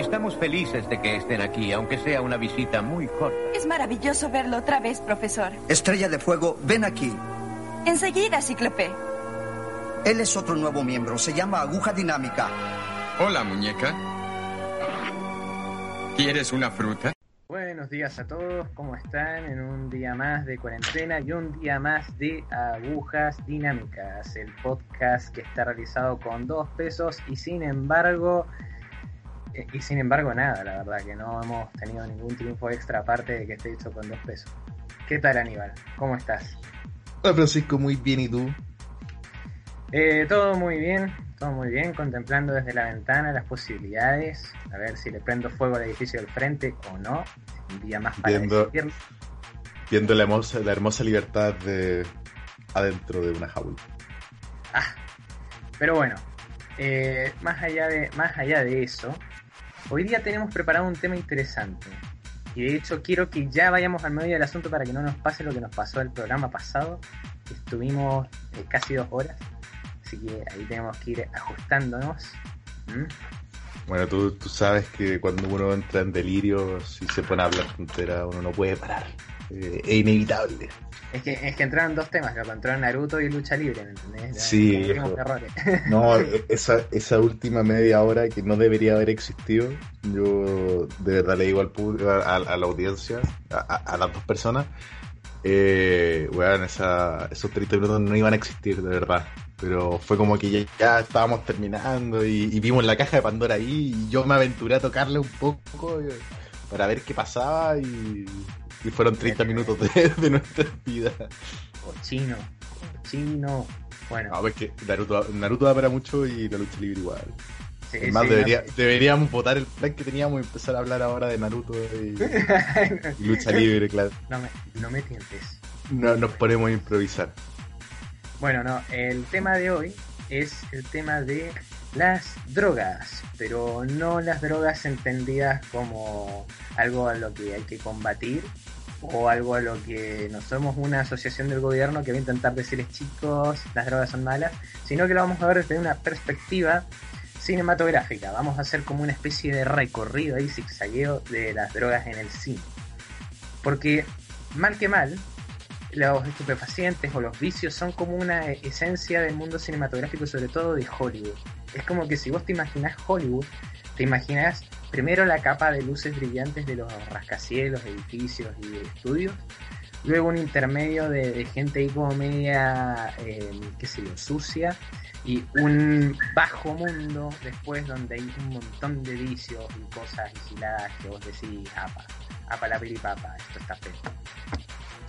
Estamos felices de que estén aquí, aunque sea una visita muy corta. Es maravilloso verlo otra vez, profesor. Estrella de Fuego, ven aquí. Enseguida, Cíclope. Él es otro nuevo miembro. Se llama Aguja Dinámica. Hola, muñeca. ¿Quieres una fruta? Buenos días a todos, ¿cómo están? En un día más de cuarentena y un día más de Agujas Dinámicas, el podcast que está realizado con dos pesos y sin embargo, y sin embargo nada, la verdad, que no hemos tenido ningún triunfo extra aparte de que esté hecho con dos pesos. ¿Qué tal Aníbal? ¿Cómo estás? Hola Francisco, muy bien, ¿y tú? Eh, todo muy bien, todo muy bien, contemplando desde la ventana las posibilidades, a ver si le prendo fuego al edificio del frente o no. Un día más para Viendo- decidirlo. Viendo la hermosa, la hermosa libertad de adentro de una jaula. Ah, pero bueno, eh, más, allá de, más allá de eso, hoy día tenemos preparado un tema interesante. Y de hecho quiero que ya vayamos al medio del asunto para que no nos pase lo que nos pasó el programa pasado. Estuvimos eh, casi dos horas. Así que ahí tenemos que ir ajustándonos. ¿Mm? Bueno, tú, tú sabes que cuando uno entra en delirio, si se pone a hablar frontera, uno no puede parar. Eh, es inevitable. Es que, es que entraron dos temas, lo que entró Naruto y lucha libre, ¿me entendés? Sí. No, esa, esa última media hora que no debería haber existido, yo de verdad le digo al público, a, a la audiencia, a, a- las dos personas, eh, weón, esa, esos 30 minutos no iban a existir, de verdad. Pero fue como que ya, ya estábamos terminando y, y vimos la caja de Pandora ahí y yo me aventuré a tocarle un poco eh, para ver qué pasaba y, y fueron 30 minutos de, de nuestra vida. Cochino, cochino. Bueno, No, pues que Naruto, Naruto da para mucho y la lucha libre igual. sí, Es más, sí, debería- deberíamos votar el plan que teníamos y empezar a hablar ahora de Naruto y, y lucha libre, claro. no, me, no me tientes. No, nos ponemos a improvisar. Bueno, no, el tema de hoy es el tema de las drogas, pero no las drogas entendidas como algo a lo que hay que combatir o algo a lo que no somos una asociación del gobierno que va a intentar decirles chicos, las drogas son malas, sino que lo vamos a ver desde una perspectiva cinematográfica. Vamos a hacer como una especie de recorrido y zigzagueo de las drogas en el cine. Porque, mal que mal, los estupefacientes o los vicios son como una e- esencia del mundo cinematográfico, sobre todo de Hollywood. Es como que si vos te imaginás Hollywood, te imaginás primero la capa de luces brillantes de los rascacielos, edificios y estudios, luego un intermedio de, gente ahí como media, eh, qué sé yo, sucia, y un bajo mundo después donde hay un montón de vicios y cosas vigiladas que vos decís, apa, apa la piripapa, esto está feo.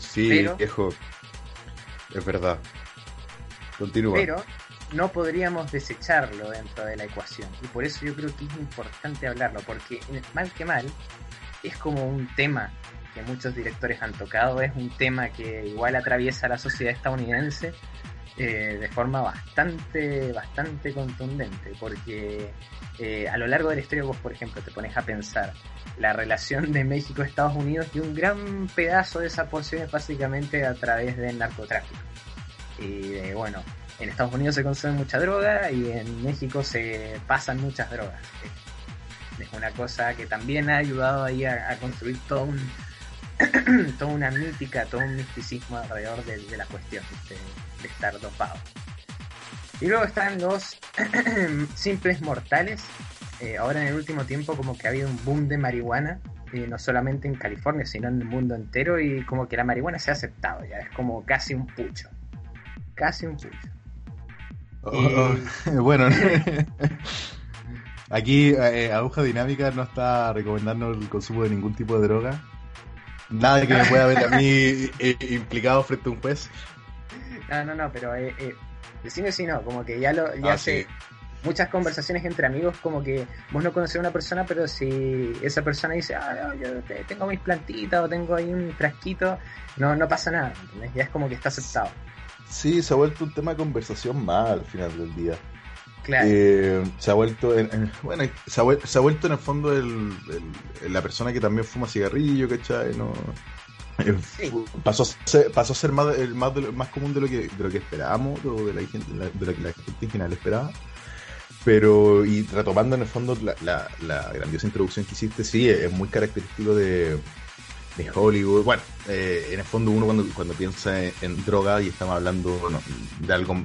Sí, Pero- viejo. Es verdad. Continúa. pero no podríamos desecharlo dentro de la ecuación. Y por eso yo creo que es importante hablarlo, porque mal que mal, es como un tema que muchos directores han tocado, es un tema que igual atraviesa la sociedad estadounidense eh, de forma bastante, bastante contundente, porque eh, a lo largo de la historia vos, por ejemplo, te pones a pensar la relación de México-Estados Unidos y un gran pedazo de esa porción es básicamente a través del narcotráfico. Y de, bueno, en Estados Unidos se consume mucha droga y en México se pasan muchas drogas. Es- una cosa que también ha ayudado ahí a, construir todo un, toda una mítica, todo un misticismo alrededor de, la cuestión. De estar dopado. Y luego están los simples mortales. Eh, ahora en el último tiempo como que ha habido un boom de marihuana, eh, no solamente en California, sino en el mundo entero, y como que la marihuana se ha aceptado ya, es como casi un pucho. Casi un pucho. Oh, oh, bueno, aquí eh, Aguja Dinámica no está recomendando el consumo de ningún tipo de droga. Nada que me pueda ver a mí eh, implicado frente a un juez. No, no, no, pero eh, eh, decime si no, como que ya lo ya Ah, sé. sí. Muchas conversaciones entre amigos, como que vos no conocés a una persona, pero si esa persona dice, ah, no, yo te- tengo mis plantitas o tengo ahí un frasquito, no, no pasa nada, ¿entendés? Ya es como que está aceptado. Sí, se ha vuelto un tema de conversación más al final del día. Claro. Eh, se ha vuelto en, en- bueno se ha, vuel- se ha vuelto en el fondo el, el- la persona que también fuma cigarrillo ¿cachai? No, Pasó, a ser, pasó a ser más, más, más común de lo que de lo que esperábamos de, la, de lo que la gente en general esperaba Pero, y retomando en el fondo la, la, la grandiosa introducción que hiciste, sí, es muy característico de, de Hollywood. Bueno, eh, en el fondo uno cuando, cuando piensa en, droga y estamos hablando de algo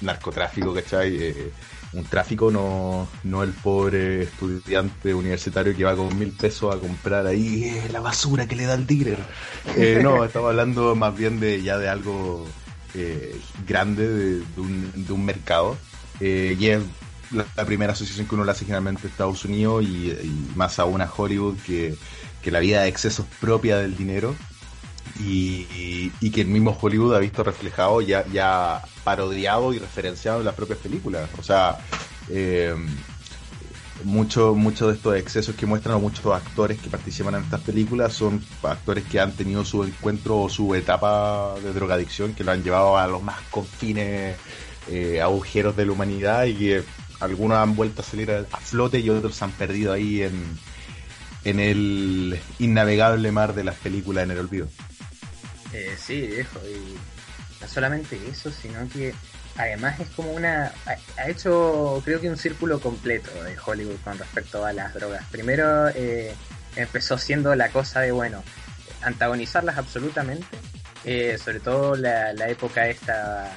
narcotráfico, ¿cachai? Eh, un tráfico, no, no el pobre estudiante universitario que va con mil pesos a comprar ahí eh, la basura que le da el dealer. no, estamos hablando más bien de ya de algo grande, de, un, de, un, mercado. y es la, primera asociación que uno le hace generalmente a Estados Unidos y, y más aún a Hollywood que que la vida de excesos propia del dinero y, que el mismo Hollywood ha visto reflejado ya, ya parodiado y referenciado en las propias películas. O sea, eh, muchos mucho de estos excesos que muestran a muchos actores que participan en estas películas son actores que han tenido su encuentro o su etapa de drogadicción que lo han llevado a los más confines eh, agujeros de la humanidad y que algunos han vuelto a salir a, flote y otros se han perdido ahí en, en el innavegable mar de las películas en el olvido. Eh, sí, viejo, y no solamente eso, sino que además es como una... Ha, hecho creo que un círculo completo de Hollywood con respecto a las drogas. Primero eh, empezó siendo la cosa de, bueno, antagonizarlas absolutamente, eh, sobre todo la, la, época esta...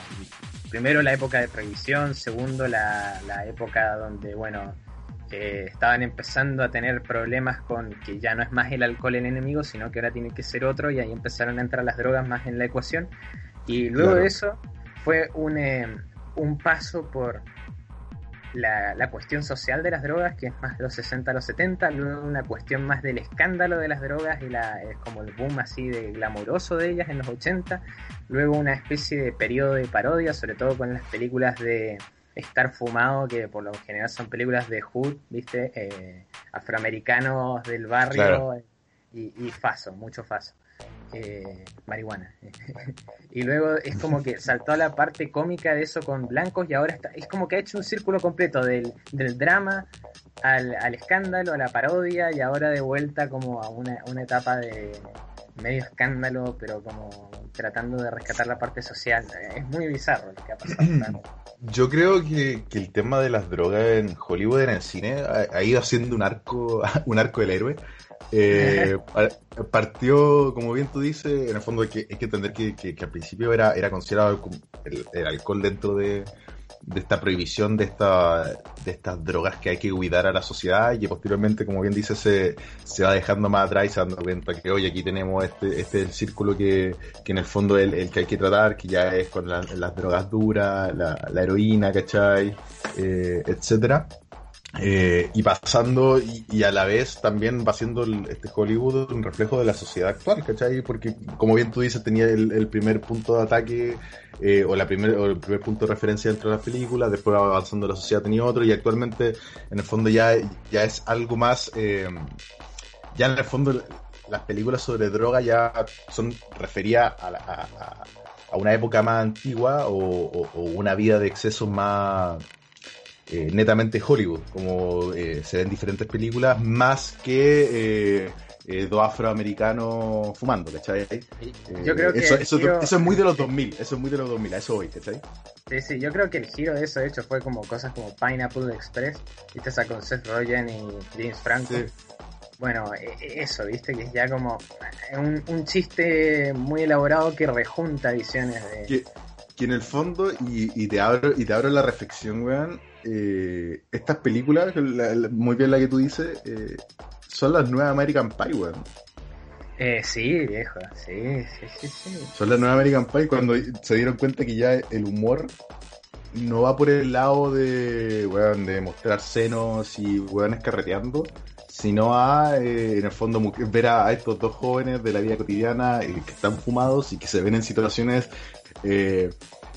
Primero la época de prohibición, segundo la, la época donde, bueno, estaban empezando a tener problemas con que ya no es más el alcohol el enemigo, sino que ahora tiene que ser otro y ahí empezaron a entrar las drogas más en la ecuación. Y luego de eso fue un, eh, un paso por la, la, cuestión social de las drogas, que es más de los 60 a los 70, luego una cuestión más del escándalo de las drogas y la, es como el boom así de glamoroso de ellas en los 80, luego una especie de periodo de parodia, sobre todo con las películas de estar fumado, que por lo general son películas de hood, ¿viste? Eh, afroamericanos del barrio y, y, faso, mucho faso. Eh, marihuana. y luego es como que saltó a la parte cómica de eso con blancos y ahora está, es como que ha hecho un círculo completo del, del drama al, al, escándalo, a la parodia y ahora de vuelta como a una, una etapa de medio escándalo, pero como tratando de rescatar la parte social. Es muy bizarro lo que ha pasado. Yo creo que, el tema de las drogas en Hollywood, en el cine, ha, ido haciendo un arco, un arco del héroe. Eh, partió, como bien tú dices, en el fondo hay que, hay que entender que, que, al principio era, era considerado el alcohol dentro de, de esta prohibición de, esta, de estas drogas que hay que cuidar a la sociedad y que posteriormente, como bien dice, se, se va dejando más atrás y se dando cuenta que, hoy aquí tenemos este, este el círculo que, que en el fondo es el, que hay que tratar, que ya es con las drogas duras, la, la heroína, ¿cachai? Eh, etcétera. Eh, y pasando, y, a la vez también va siendo este Hollywood un reflejo de la sociedad actual, ¿cachai? Porque, como bien tú dices, tenía el, primer punto de ataque eh, o, la primer, o el primer punto de referencia dentro de la película, después avanzando la sociedad tenía otro, y actualmente, en el fondo, ya, ya es algo más. Eh, ya en el fondo, las películas sobre droga ya son referidas a, a, a, una época más antigua o, una vida de exceso más eh, netamente Hollywood, como eh, se ven diferentes películas, más que eh, dos afroamericanos fumando, ¿cachai? Yo creo que eso, eso, es muy de los 2000, eso es muy de los 2000, a eso voy, ¿cachai? Sí, sí, yo creo que el giro de eso, de hecho, fue como cosas como Pineapple Express, viste esa con Seth Rogen y James Franco. Bueno, e, e, eso, viste, que es ya como un, un chiste muy elaborado que rejunta visiones de... Que, que en el fondo, y, y, te abro, y te abro la reflexión, weón, eh, estas películas, muy bien la que tú dices, eh, son las nuevas American Pie, weón. Eh, sí, viejo, sí, sí, sí, Son las nuevas American Pie cuando se dieron cuenta que ya el humor no va por el lado de, weón, de mostrar senos y weones carreteando, sino a, eh, en el fondo, ver a, estos dos jóvenes de la vida cotidiana eh, que están fumados y que se ven en situaciones eh,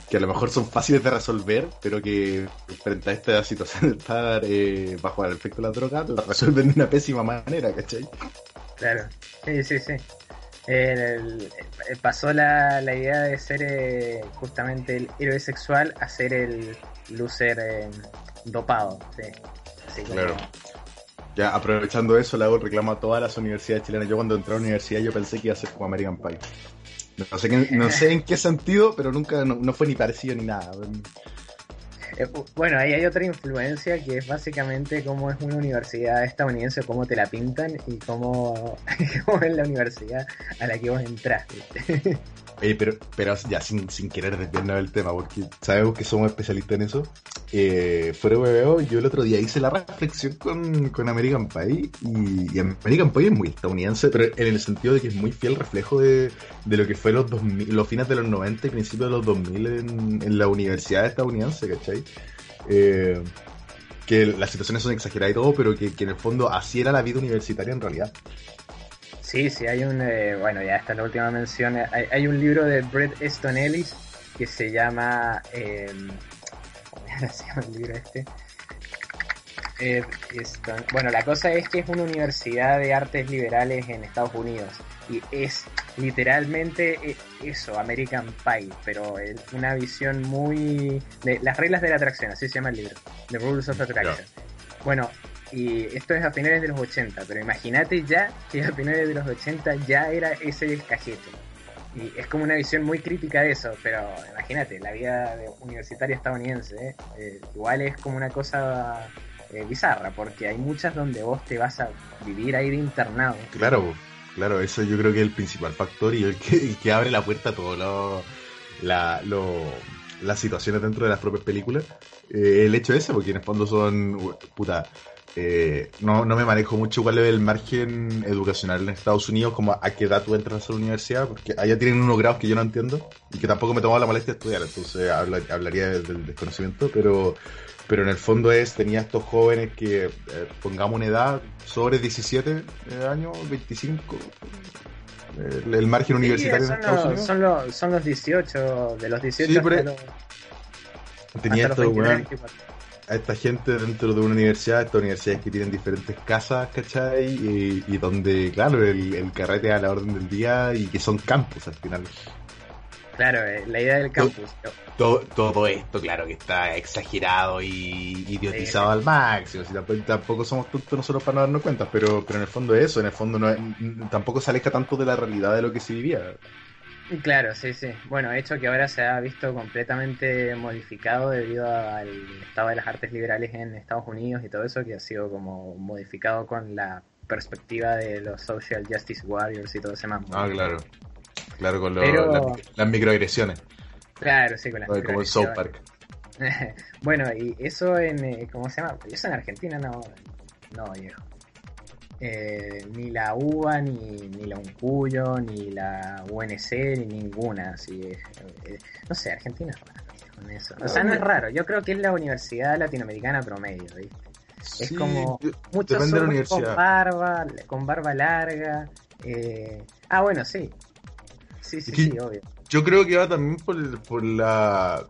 que a lo mejor son fáciles de resolver, pero que frente a esta situación de estar eh, bajo el efecto de la droga, la resuelven de una pésima manera, ¿cachai? Claro, sí, sí, sí. pasó la, la, idea de ser eh, justamente el héroe sexual a ser el loser eh, dopado, sí. claro. Ya aprovechando eso, le hago el reclamo a todas las universidades chilenas. Yo cuando entré a la universidad yo pensé que iba a ser como American Pie. No sé, no en qué sentido, pero nunca, no, fue ni parecido ni nada. Eh, bueno, ahí hay otra influencia que es básicamente cómo es una universidad estadounidense, cómo te la pintan y cómo, cómo es la universidad a la que vos entraste. Oye, pero, pero ya sin, sin querer desviarnos del tema, porque sabemos que somos especialistas en eso. Eh, fuera yo el otro día hice la reflexión con, con American Pie y, y American Pie es muy estadounidense, pero en el sentido de que es muy fiel reflejo de, de lo que fue los 2000, los fines de los 90 y principios de los 2000 en, en la universidad estadounidense, ¿cachai? Eh, que las situaciones son exageradas y todo, pero que, que en el fondo así era la vida universitaria en realidad. Sí, sí, hay un, eh, bueno, ya esta es la última mención, hay, hay un libro de Bret Easton Ellis que se llama, eh, ¿cómo se llama el libro este? Ed Easton. Bueno, la cosa es que es una universidad de artes liberales en Estados Unidos y es literalmente eh, eso, American Pie, pero una visión muy de las reglas de la atracción, así se llama el libro, The Rules of Attraction. Bueno, y esto es a finales de los 80, pero imagínate ya que a finales de los 80 ya era ese descajete. Y es como una visión muy crítica de eso, pero imagínate, la vida universitaria estadounidense, ¿eh? Igual es como una cosa eh, bizarra, porque hay muchas donde vos te vas a vivir ahí de internado. Claro, claro, eso yo creo que es el principal factor y el que, el que abre la puerta a todo lo, la, lo, las situaciones dentro de las propias películas. Eh, el hecho ese, porque en el fondo son, puta, eh, no, no me manejo mucho cuál es el margen educacional en Estados Unidos, como a qué edad tú entras a la universidad, porque allá tienen unos grados que yo no entiendo y que tampoco me tomo la molestia de estudiar, entonces habla- hablaría del, desconocimiento, pero, pero en el fondo es, tenía estos jóvenes que, eh, pongamos una edad, sobre 17 años, 25, el, el margen universitario en son, Estados los, Unidos. son, los, son los 18, de los 18 Sí, pero- hasta los, Tenía hasta estos, los 29, weón, 24. A esta gente dentro de una universidad, estas universidades que tienen diferentes casas, ¿cachai? Y, y donde, claro, el, el carrete a la orden del día y que son campus al final. Claro, eh, la idea del campus. Todo, todo esto, claro, que está exagerado y idiotizado Sí. al máximo. Si tampoco, tampoco somos tontos nosotros para no darnos cuenta, pero, pero en el fondo es eso, en el fondo no tampoco se aleja tanto de la realidad de lo que se vivía. Claro, sí, sí. Bueno, hecho que ahora se ha visto completamente modificado debido al estado de las artes liberales en Estados Unidos y todo eso, que ha sido como modificado con la perspectiva de los social justice warriors y todo ese mambo. Ah, claro. Claro, con lo- Pero- las, las microagresiones, Claro, sí, con las como en South Park. bueno, y eso en, eh, ¿cómo se llama? Eso en Argentina no, no, viejo. Eh, ni la UBA, ni, ni la UNCUYO, ni la UNC, ni ninguna. Así, eh, eh, no sé, Argentina es raro con eso. O sea, no es raro. Yo creo que es la universidad latinoamericana promedio, ¿viste? Es como muchos de la con barba, con barba larga. eh, Ah, bueno, sí. Sí, sí, sí, obvio. Yo creo que va también por, por la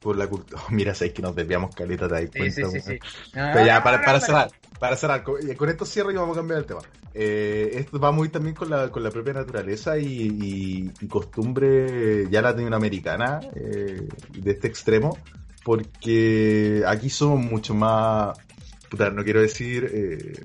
por la cultura. Mira, sabes que nos desviamos caleta, te das cuenta. sí, sí, sí. No, Pero ya, para, para cerrar, para cerrar, con, con esto cierro y vamos a cambiar el tema. Eh, esto va muy también con la, con la propia naturaleza y, y- y costumbre ya latinoamericana eh, de este extremo, porque aquí somos mucho más, puta, no quiero decir eh,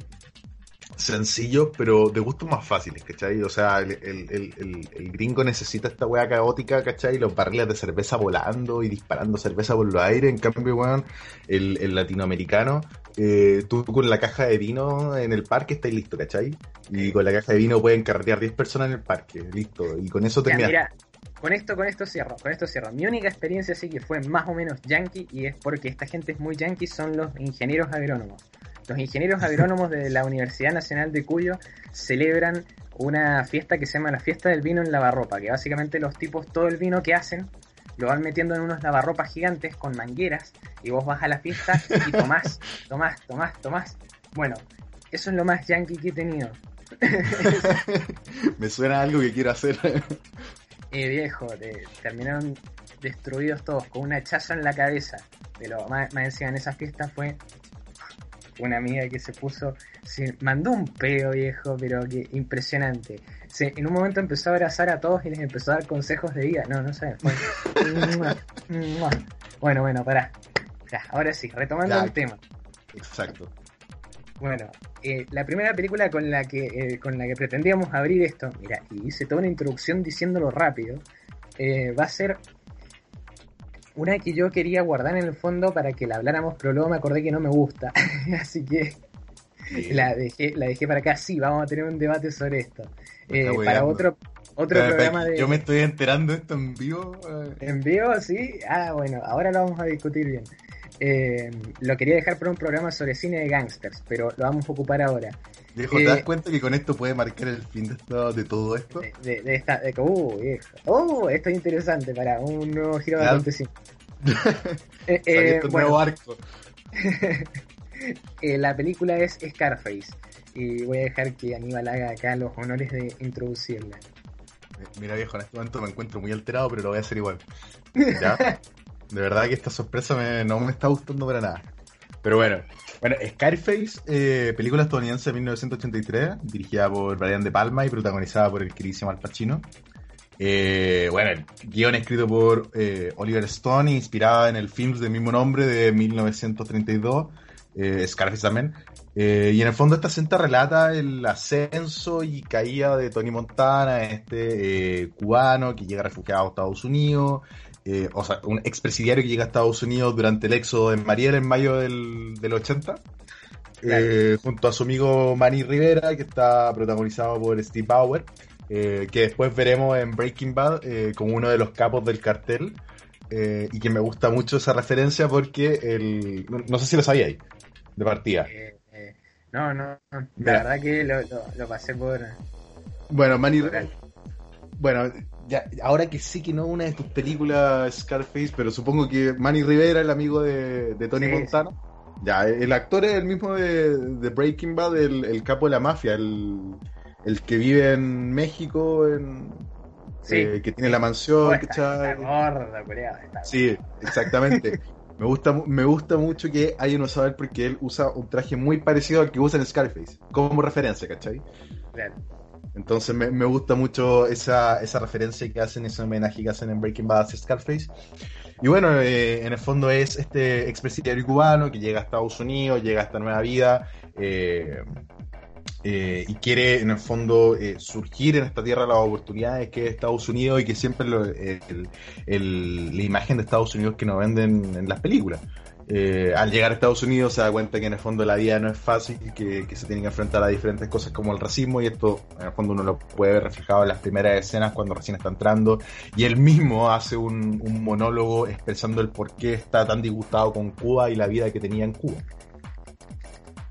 sencillos, pero de gustos más fáciles, ¿cachai? O sea, el, el- el- gringo necesita esta weá caótica, ¿cachai? Los barriles de cerveza volando y disparando cerveza por los aires, en cambio, weón, el latinoamericano, eh, tú con la caja de vino en el parque estás listo, ¿cachai? Y con la caja de vino pueden carretear 10 personas en el parque, listo. Y con eso terminas. mira, con esto, con esto cierro, con esto cierro. Mi única experiencia sí que fue más o menos yankee y es porque esta gente es muy yankee, son los ingenieros agrónomos. Los ingenieros agrónomos de la Universidad Nacional de Cuyo celebran una fiesta que se llama la fiesta del vino en lavarropa, que básicamente los tipos todo el vino que hacen lo van metiendo en unos lavarropas gigantes con mangueras y vos vas a la fiesta y tomás, tomás, tomás, tomás. Bueno, eso es lo más yankee que he tenido. Me suena a algo que quiero hacer. Eh, viejo, te- terminaron destruidos todos con un hachazo en la cabeza. Pero más, más encima en esa fiesta fue una amiga que se puso, se mandó un peo viejo, pero que impresionante. Se, en un momento empezó a abrazar a todos y les empezó a dar consejos de vida. No, no sé. Mua. bueno, bueno, pará. Ya, ahora sí, retomando Ya. el tema. Exacto. Bueno, eh, la primera película con la que eh, con la que pretendíamos abrir esto, mira, y hice toda una introducción diciéndolo rápido, eh, va a ser una que yo quería guardar en el fondo para que la habláramos, pero luego me acordé que no me gusta. Así que la dejé, la dejé para acá. Sí, vamos a tener un debate sobre esto. Eh, para otro, otro programa de. Yo me estoy enterando de esto en vivo. Eh. ¿En vivo? Sí. Ah, bueno, ahora lo vamos a discutir bien. Eh, lo quería dejar para un programa sobre cine de gangsters, pero lo vamos a ocupar ahora. Viejo, ¿te das cuenta que con esto puede marcar el fin de, de todo esto? De, esta, uh, viejo. Oh, esto es interesante para un nuevo giro de acontecimiento. eh, bueno, nuevo arco. la película es Scarface y voy a dejar que Aníbal haga acá los honores de introducirla. Mira viejo, en este momento me encuentro muy alterado, pero lo voy a hacer igual. ¿Ya? De verdad que esta sorpresa no me está gustando para nada. Pero bueno, bueno Scarface, eh, película estadounidense de 1983, dirigida por Brian De Palma y protagonizada por el queridísimo Al Pacino. Eh, bueno, el guion escrito por eh, Oliver Stone, inspirada en el film del mismo nombre de 1932, Scarface también. Y en el fondo esta cinta relata el ascenso y caída de Tony Montana, este cubano que llega refugiado a Estados Unidos, eh, o sea, un expresidiario que llega a Estados Unidos durante el éxodo de Mariel en mayo del, del 80, eh, junto a su amigo Manny Rivera, que está protagonizado por Steve Bauer, eh, que después veremos en Breaking Bad como uno de los capos del cartel, y que me gusta mucho esa referencia porque el, no, sé si lo sabíais, de partida. No, no, la verdad que lo, lo, pasé por... Bueno, Manny Rivera... Bueno, ya, ahora que sí que no una de tus películas Scarface, pero supongo que Manny Rivera, el amigo de, Tony Montana. Ya, el actor es el mismo de, Breaking Bad, el, capo de la mafia, el, que vive en México, en, eh, que tiene la mansión. Sí, exactamente. me, gusta, me gusta mucho que hay uno saber porque él usa un traje muy parecido al que usa en Scarface, como referencia, ¿cachai? Claro. Entonces me, gusta mucho esa, esa, referencia que hacen, ese homenaje que hacen en Breaking Bad a Scarface. Y bueno, eh, en el fondo es este expresidiario cubano que llega a Estados Unidos, llega a esta nueva vida eh, eh, y quiere en el fondo surgir en esta tierra las oportunidades que es Estados Unidos y que siempre lo, la imagen de Estados Unidos que nos venden en las películas. Eh, al llegar a Estados Unidos se da cuenta que en el fondo la vida no es fácil, que, que se tienen que enfrentar a diferentes cosas como el racismo y esto en el fondo uno lo puede ver reflejado en las primeras escenas cuando recién está entrando y él mismo hace un, monólogo expresando el por qué está tan disgustado con Cuba y la vida que tenía en Cuba.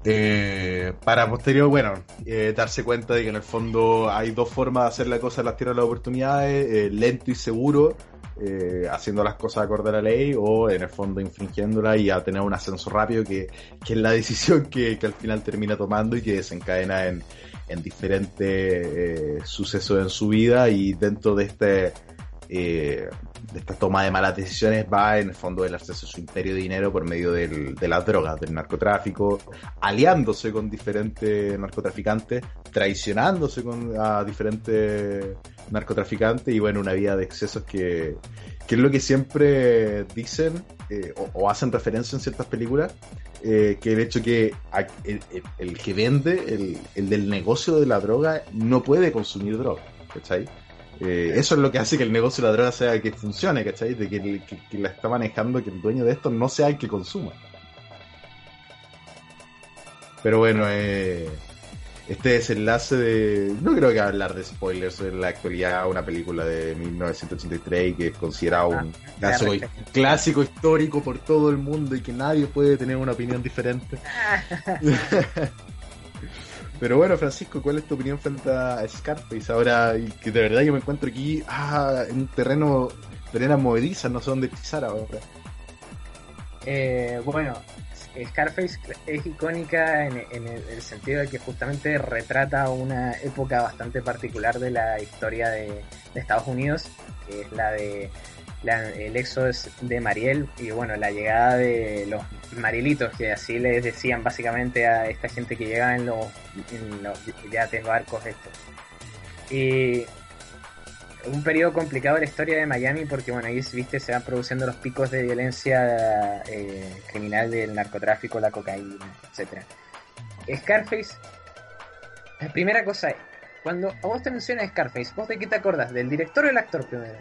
Eh, para posterior, bueno, eh, darse cuenta de que en el fondo hay dos formas de hacer la cosa en las tierras de las oportunidades, lento y seguro, eh, haciendo las cosas acorde a la ley o en el fondo infringiéndola y a tener un ascenso rápido que, es la decisión que, al final termina tomando y que desencadena en, diferentes eh, sucesos en su vida y dentro de este eh, de esta toma de malas decisiones va en el fondo el acceso a su imperio de dinero por medio del, de las drogas, del narcotráfico, aliándose con diferentes narcotraficantes, traicionándose con diferentes narcotraficantes y bueno, una vida de excesos que, que es lo que siempre dicen eh, o, hacen referencia en ciertas películas, eh, que el hecho que el, que vende, el, el del negocio de la droga, no puede consumir droga, ¿cachai? Eh, eso es lo que hace que el negocio de la droga sea que funcione, ¿cachai? De que, la está manejando, que el dueño de esto no sea el que consuma. Pero bueno, eh, este desenlace de... No creo que hablar de spoilers en la actualidad, una película de 1983 que es considerado un ah, clásico histórico por todo el mundo y que nadie puede tener una opinión diferente. Pero bueno, Francisco, ¿cuál es tu opinión frente a Scarface? Ahora que de verdad yo me encuentro aquí ah, en un terreno, terreno movediza, no sé dónde pisar ahora. Eh, bueno, Scarface es icónica en, el, sentido de que justamente retrata una época bastante particular de la historia de Estados Unidos, que es la de el éxodo de Mariel y bueno, la llegada de los marielitos, que así les decían básicamente a esta gente que llegaba en los, en los yates, barcos estos. Y un periodo complicado de la historia de Miami porque bueno, ahí viste se van produciendo los picos de violencia eh, criminal del narcotráfico, la cocaína, etcétera. Scarface, la primera cosa es, cuando a vos te mencionas Scarface, ¿vos de qué te acordás? ¿Del director o del actor primero?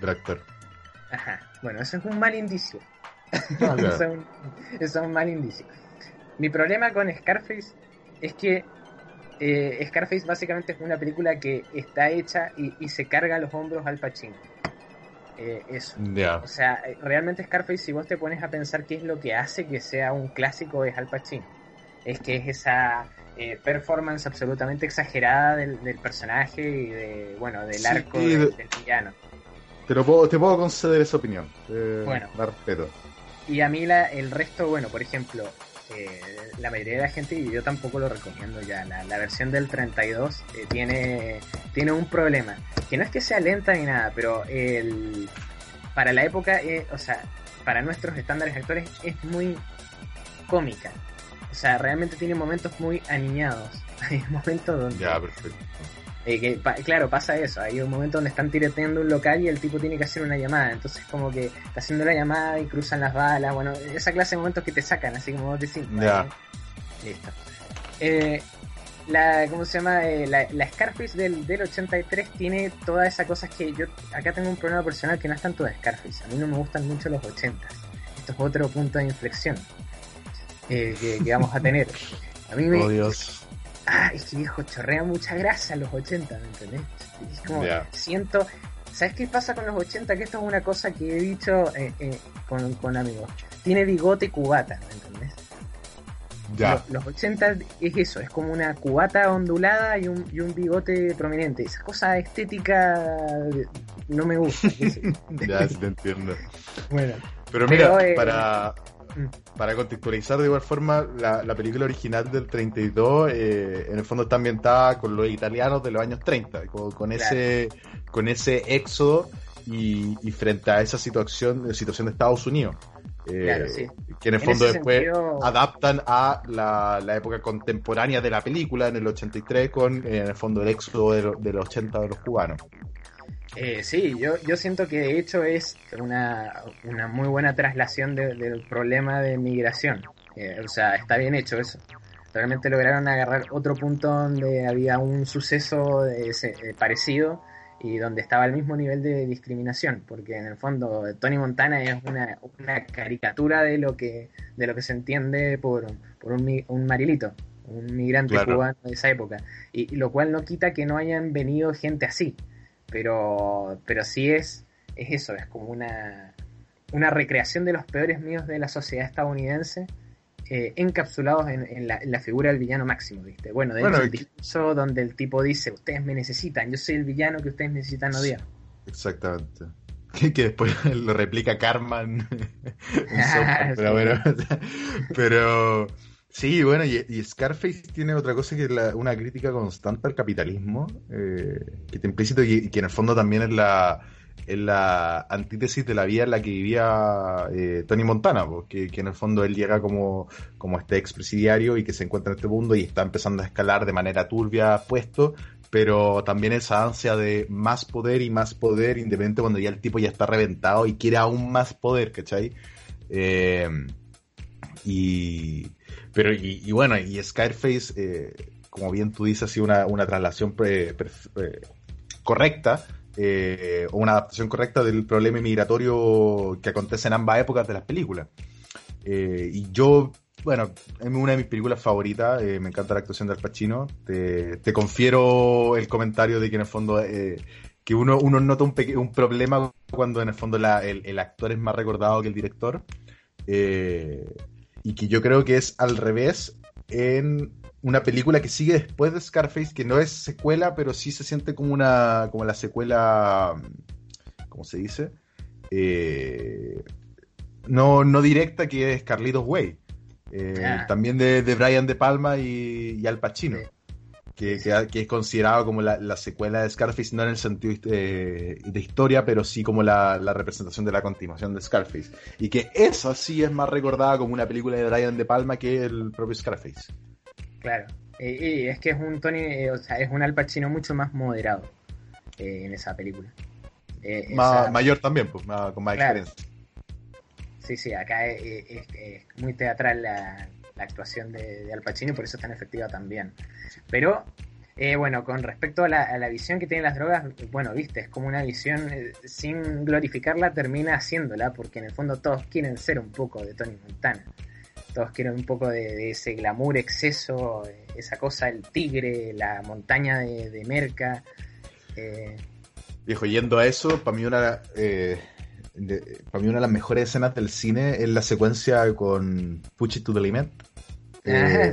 Del actor. Ajá. Bueno, eso es un mal indicio. Ah, eso, es un, eso es un mal indicio. Mi problema con Scarface es que eh, Scarface básicamente es una película que está hecha y, y se carga los hombros al Pacino. Eh, eso. O sea, eh, realmente Scarface, si vos te pones a pensar qué es lo que hace que sea un clásico, es Al Pacino. Es que es esa eh, performance absolutamente exagerada del, del personaje y de, bueno, del Sí, arco de- del villano. Te, lo puedo, te puedo conceder esa opinión. Eh, Bueno. la respeto. Y a mí la, el resto, bueno, por ejemplo, eh, la mayoría de la gente, y yo tampoco lo recomiendo ya, la, la versión del 32 eh, tiene, tiene un problema. Que no es que sea lenta ni nada, pero el, para la época, eh, o sea, para nuestros estándares actuales es muy cómica. O sea, realmente tiene momentos muy aniñados. Hay momentos donde... Ya, perfecto. Eh, que, pa- claro, pasa eso. Hay un momento donde están tiroteando un local y el tipo tiene que hacer una llamada. Entonces, como que está haciendo la llamada y cruzan las balas. Bueno, esa clase de momentos que te sacan, así como vos decís. Listo. Eh, la, ¿Cómo se llama? Eh, la, la Scarface del, del 83 tiene todas esas cosas que yo. Acá tengo un problema personal que no es tanto de Scarface. A mí no me gustan mucho los 80. Esto es otro punto de inflexión eh, que, que vamos a tener. A mí me, Oh, Dios. Ah, es que viejo, chorrea mucha grasa en los 80, ¿me entendés? Es como, siento... ¿Sabes qué pasa con los 80? Que esto es una cosa que he dicho eh, eh, con, con amigos. Tiene bigote y cubata, ¿me entendés? Ya. Los, los 80 es eso, es como una cubata ondulada y un, y un bigote prominente. Esa cosa estética no me gusta. Ya, sí te entiendo. bueno, Pero Pero, mira, eh, para. Para contextualizar de igual forma, la, la película original del 32 eh, en el fondo está ambientada con los italianos de los años 30, con, con ese, con ese éxodo y, y frente a esa situación, situación de Estados Unidos. Eh, Claro, sí. Que en el fondo después sentido- adaptan a la, la época contemporánea de la película en el 83 con eh, en el fondo el éxodo de, lo- de los 80 de los cubanos. Eh, sí, yo, yo siento que de hecho es una, una muy buena traslación de- del problema de migración. Eh, o sea, está bien hecho eso. Realmente lograron agarrar otro punto donde había un suceso de ese- eh, parecido y donde estaba al mismo nivel de discriminación, porque en el fondo Tony Montana es una, una caricatura de lo que de lo que se entiende por, por un, un marilito, un migrante Claro. cubano de esa época, y, y lo cual no quita que no hayan venido gente así, pero pero sí es es eso, es como una una recreación de los peores miedos de la sociedad estadounidense eh, encapsulados en, en la, en la figura del villano máximo, ¿viste? Bueno, de Bueno, hecho, el discurso donde el tipo dice, ustedes me necesitan, yo soy el villano que ustedes necesitan odiar. Exactamente. Que, que después lo replica Carman pero, bueno, pero sí, bueno, y, Scarface tiene otra cosa que es la- una crítica constante al capitalismo, eh, que está implícito y, que en el fondo también es la, es la antítesis de la vida en la que vivía eh, Tony Montana, po, que, que en el fondo él llega como, como este expresidiario y que se encuentra en este mundo y está empezando a escalar de manera turbia puesto, pero también esa ansia de más poder y más poder, independiente cuando ya el tipo ya está reventado y quiere aún más poder, ¿cachai? Eh, y, pero, y, y bueno, y Scarface, eh, como bien tú dices, ha sido una, una traslación eh, correcta, eh, o una adaptación correcta del problema migratorio que acontece en ambas épocas de las películas. Eh, y yo, bueno, es una de mis películas favoritas, me encanta la actuación de Al Pacino. Te, confiero el comentario de que en el fondo que uno, uno nota un, un problema cuando en el fondo el, el actor es más recordado que el director. Y que yo creo que es al revés en una película que sigue después de Scarface, que no es secuela, pero sí se siente como una como la secuela, ¿cómo se dice? Eh, no, no directa, que es Carlitos Way. Eh, Ah. También de, de Brian De Palma y, y Al Pacino. Sí. Que, que- que es considerado como la, la secuela de Scarface, no en el sentido eh, de historia, pero sí como la, la representación de la continuación de Scarface. Y que esa sí es más recordada como una película de Brian De Palma que el propio Scarface. Claro. Eh, y es que es un Tony, eh, o sea, es un Al Pacino mucho más moderado eh, en esa película. Eh, Ma- esa- mayor también, pues, ma- con más Claro. experiencia. Sí, sí, acá es, es- es muy teatral la, la actuación de, Al Pacino por eso es tan efectiva también. Pero Eh, bueno, con respecto a la, visión que tienen las drogas, bueno, viste, es como una visión, eh, sin glorificarla, termina haciéndola, porque en el fondo todos quieren ser un poco de Tony Montana. Todos quieren un poco de, ese glamour, exceso, eh, esa cosa, el tigre, la montaña de, merca. Viejo, yendo a eso, para mí una... para mí una de las mejores escenas del cine es la secuencia con Push It to the Limit. Ah,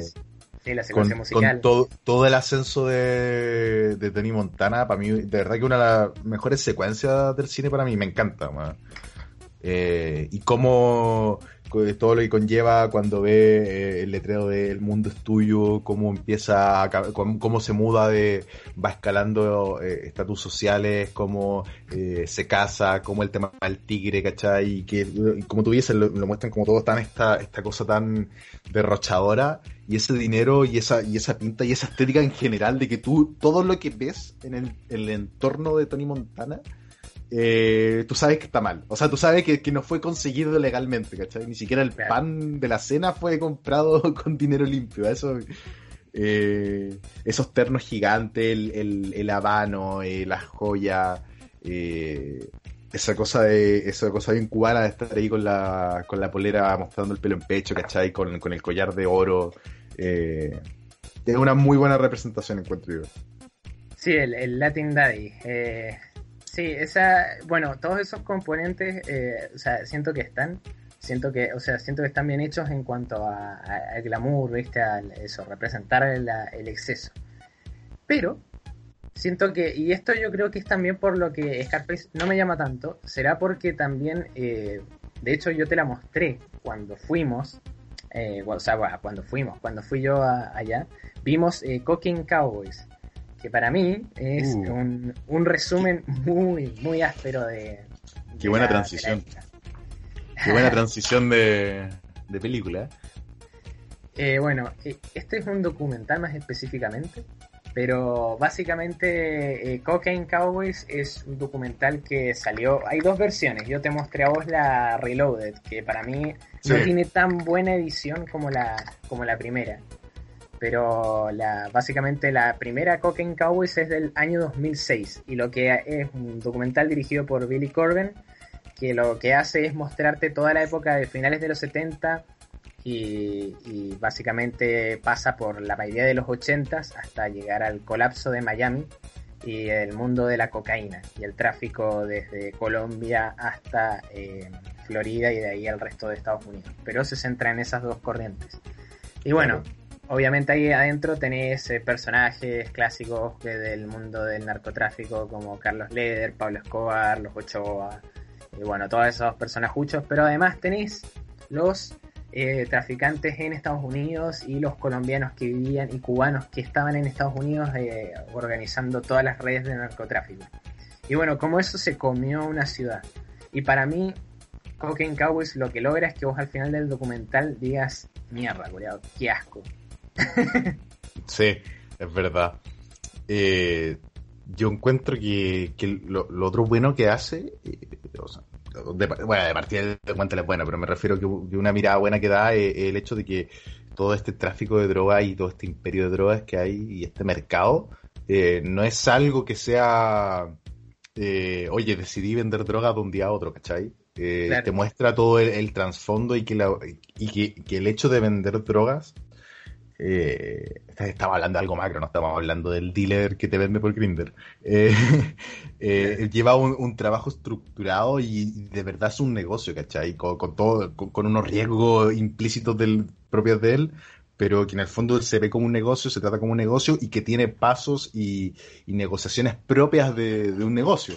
Sí, la secuencia musical. Con todo, el ascenso de, de Tony Montana, para mí, de verdad que una de las mejores secuencias del cine para mí, me encanta. Eh, y cómo todo lo que conlleva cuando ve eh, el letrero de El mundo es tuyo, cómo empieza, a, cómo, se muda, de va escalando eh, estatus sociales, cómo se casa, cómo el tema del tigre, ¿cachai? Y que, como tú dices, lo, muestran como todo tan esta, esta cosa tan derrochadora y ese dinero y esa, y esa pinta y esa estética en general de que tú, todo lo que ves en el, el entorno de Tony Montana, eh, tú sabes que está mal. O sea, tú sabes que, no fue conseguido legalmente, ¿cachai? Ni siquiera el pan de la cena fue comprado con dinero limpio. Eso, eh, esos ternos gigantes, el, el, habano, eh, las joyas, esa cosa de esa cosa bien cubana de estar ahí con la, con la polera mostrando el pelo en pecho, ¿cachai? Con, con el collar de oro. es una muy buena representación, encuentro yo. Sí, el, el Latin Daddy. Eh, Sí, esa, bueno, todos esos componentes, eh, siento que están, siento que, o sea, siento que están bien hechos en cuanto al glamour, viste, a eso, representar el exceso. Pero siento que, y esto yo creo que es también por lo que Scarface no me llama tanto, será porque también, eh, de hecho yo te la mostré cuando fuimos, eh, o sea, cuando fuimos, cuando fui yo allá, vimos Cooking Cowboys que para mí es uh. un, resumen muy, muy áspero de... Qué buena transición. Qué buena transición de, película. Eh, bueno, eh, este es un documental más específicamente, pero básicamente eh, Cocaine Cowboys es un documental que salió, hay dos versiones, yo te mostré a vos la Reloaded, que para mí no tiene tan buena edición como la, como la primera pero básicamente la primera Cocaine Cowboys es del año 2006 y lo que es un documental dirigido por Billy Corben que lo que hace es mostrarte toda la época de finales de los 70 y, básicamente pasa por la mayoría de los 80 hasta llegar al colapso de Miami y el mundo de la cocaína y el tráfico desde Colombia hasta eh, Florida y de ahí al resto de Estados Unidos. Pero se centra en esas dos corrientes. Y bueno, obviamente ahí adentro tenés eh, personajes clásicos del mundo del narcotráfico como Carlos Leder, Pablo Escobar, los Ochoa, y bueno, todos esos personajuchos, pero además tenés los eh, traficantes en Estados Unidos y los colombianos que vivían y cubanos que estaban en Estados Unidos eh, organizando todas las redes de narcotráfico. Y bueno, como eso se comió una ciudad. Y para mí, Cocaine Cowboys lo que logra es que vos al final del documental digas, mierda, culiado, qué asco sí, es verdad. Eh, yo encuentro que, lo, otro bueno que hace, eh, de, bueno, de partida de cuenta es bueno, pero me refiero que, una mirada buena que da es, el hecho de que todo este tráfico de drogas y todo este imperio de drogas que hay y este mercado eh, no es algo que sea, oye, decidí vender drogas de un día a otro, ¿cachai? Te muestra todo el, trasfondo y, que, la, y que, el hecho de vender drogas eh, estaba hablando de algo macro, no estamos hablando del dealer que te vende por Grinder. Eh, eh, lleva un, trabajo estructurado y de verdad es un negocio, ¿cachai? Con, todo, con, unos riesgos implícitos del, propios de él, pero que en el fondo se ve como un negocio, se trata como un negocio y que tiene pasos y, negociaciones propias de, un negocio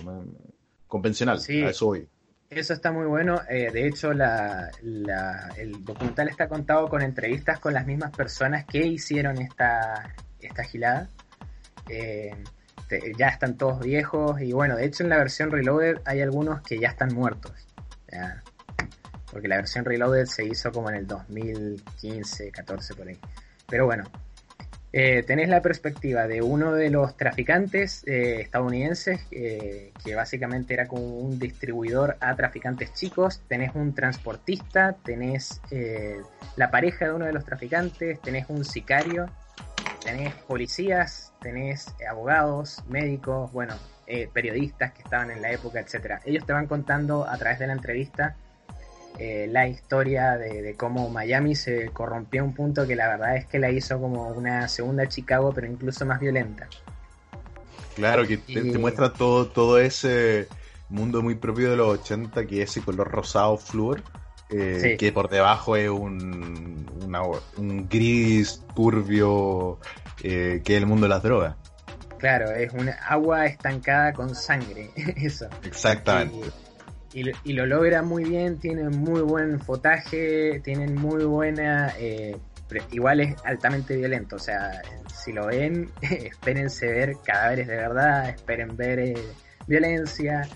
convencional. A eso hoy. Eso está muy bueno. Eh, de hecho, la, el documental está contado con entrevistas con las mismas personas que hicieron esta, esta gilada. Eh, ya están todos viejos y bueno, de hecho en la versión Reloaded hay algunos que ya están muertos. porque la versión Reloaded se hizo como en el 2015, 14 por ahí. Pero bueno, eh, tenés la perspectiva de uno de los traficantes eh, estadounidenses, eh, que básicamente era como un distribuidor a traficantes chicos, tenés un transportista, tenés la pareja de uno de los traficantes, tenés un sicario, tenés policías, tenés abogados, médicos, bueno, eh, periodistas que estaban en la época, etcétera. Ellos te van contando a través de la entrevista eh, la historia de, cómo Miami se corrompió a un punto que la verdad es que la hizo como una segunda Chicago, pero incluso más violenta. Claro, que te, muestra todo, todo ese mundo muy propio de los 80, que es ese color rosado flúor, eh, que por debajo es un, un gris turbio, eh, que es el mundo de las drogas. Claro, es una agua estancada con sangre, eso. Exactamente. Y, lo logra muy bien, tiene muy buen fotaje, tienen muy buena... Eh, igual es altamente violento, o sea, si lo ven, espérense ver cadáveres de verdad, esperen ver eh, violencia.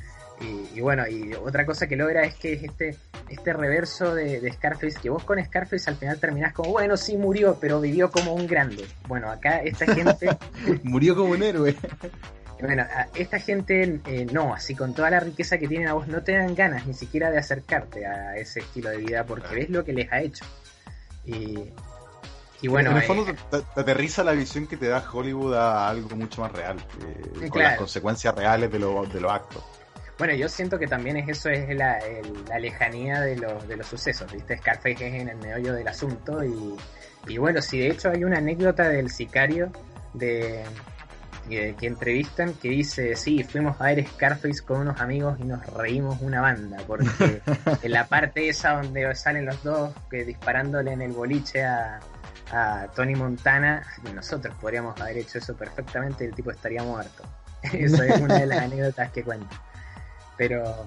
Y, bueno, y otra cosa que logra es que es este, este reverso de, de, Scarface, que vos con Scarface al final terminás como, bueno, sí murió, pero vivió como un grande. Bueno, acá esta gente... murió como un héroe. Bueno, esta gente eh, no, así con toda la riqueza que tienen a vos, no te dan ganas ni siquiera de acercarte a ese estilo de vida porque ves lo que les ha hecho. Y, y bueno. En el fondo eh, te, aterriza la visión que te da Hollywood a algo mucho más real, con las consecuencias reales de, lo, de los actos. Bueno, yo siento que también es eso, es la, la lejanía de los, de los sucesos, ¿viste? Scarface es en el meollo del asunto y, y bueno, si de hecho hay una anécdota del sicario de, que, entrevistan que dice, sí, fuimos a ver Scarface con unos amigos y nos reímos una banda, porque en la parte esa donde salen los dos que disparándole en el boliche a, Tony Montana, nosotros podríamos haber hecho eso perfectamente y el tipo estaría muerto. eso es una de las anécdotas que cuento. Pero,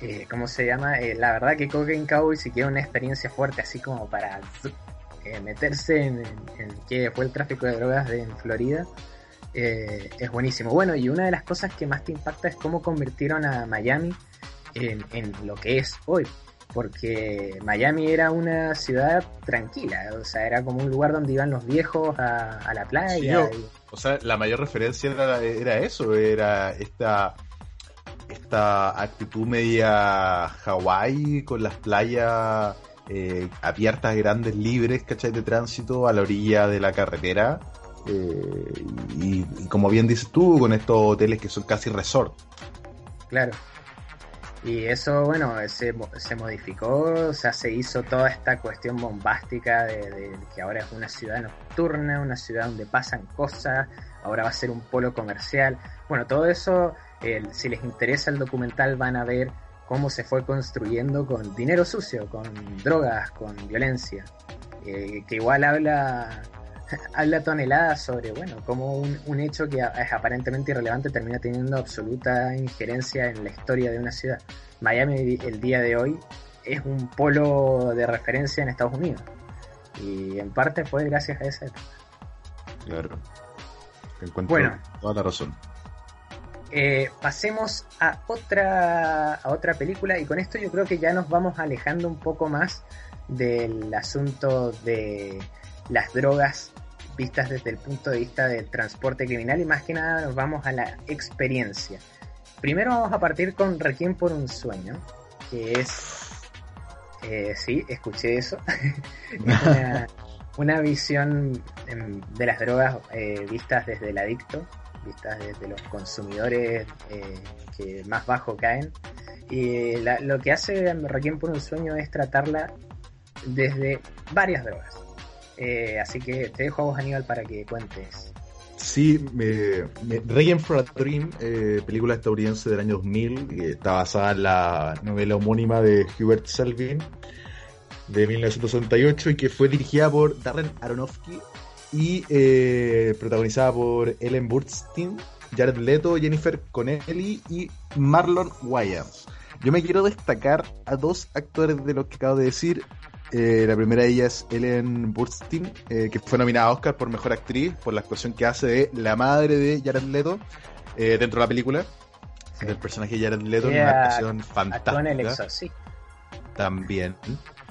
eh, ¿cómo se llama? Eh, la verdad que Cocaine Cowboy sí que una experiencia fuerte, así como para eh, meterse en, en, que fue el tráfico de drogas en Florida, eh, es buenísimo. Bueno, y una de las cosas que más te impacta es cómo convirtieron a Miami en, lo que es hoy. Porque Miami era una ciudad tranquila, o sea, era como un lugar donde iban los viejos a, la playa. O sea, la mayor referencia era, era eso, era esta esta actitud media Hawái con las playas eh, abiertas, grandes, libres, ¿cachai? De tránsito a la orilla de la carretera. Eh, y, como bien dices tú, con estos hoteles que son casi resort. Claro. Y eso, bueno, se, se modificó, o sea, se hizo toda esta cuestión bombástica de, que ahora es una ciudad nocturna, una ciudad donde pasan cosas, ahora va a ser un polo comercial. Bueno, todo eso, si les interesa el documental, van a ver cómo se fue construyendo con dinero sucio, con drogas, con violencia, eh, que igual habla, habla toneladas sobre, bueno, cómo un, hecho que es aparentemente irrelevante termina teniendo absoluta injerencia en la historia de una ciudad. Miami el día de hoy es un polo de referencia en Estados Unidos. Y en parte fue gracias a esa época. Claro. encuentro bueno, toda la razón. Eh, pasemos a otra, a otra película y con esto yo creo que ya nos vamos alejando un poco más del asunto de las drogas vistas desde el punto de vista del transporte criminal y más que nada nos vamos a la experiencia. Primero vamos a partir con Requiem por un sueño, que es... Eh, sí, escuché eso. una, visión em, de las drogas eh, vistas desde el adicto, vistas desde los consumidores eh, que más bajo caen. Y lo que hace Requiem por un sueño es tratarla desde varias drogas. Eh, así que te dejo a vos, Aníbal, para que cuentes. Sí, me, Requiem for a Dream, eh, película estadounidense del año 2000, que está basada en la novela homónima de Hubert Selvin de 1968 y que fue dirigida por Darren Aronofsky y eh, protagonizada por Ellen Burstyn, Jared Leto, Jennifer Connelly y Marlon Wayans. Yo me quiero destacar a dos actores de los que acabo de decir. Eh, la primera de ellas es Ellen Burstyn, eh, que fue nominada a Oscar por Mejor Actriz por la actuación que hace de la madre de Jared Leto dentro de la película. El personaje de Jared Leto, una actuación fantástica. También.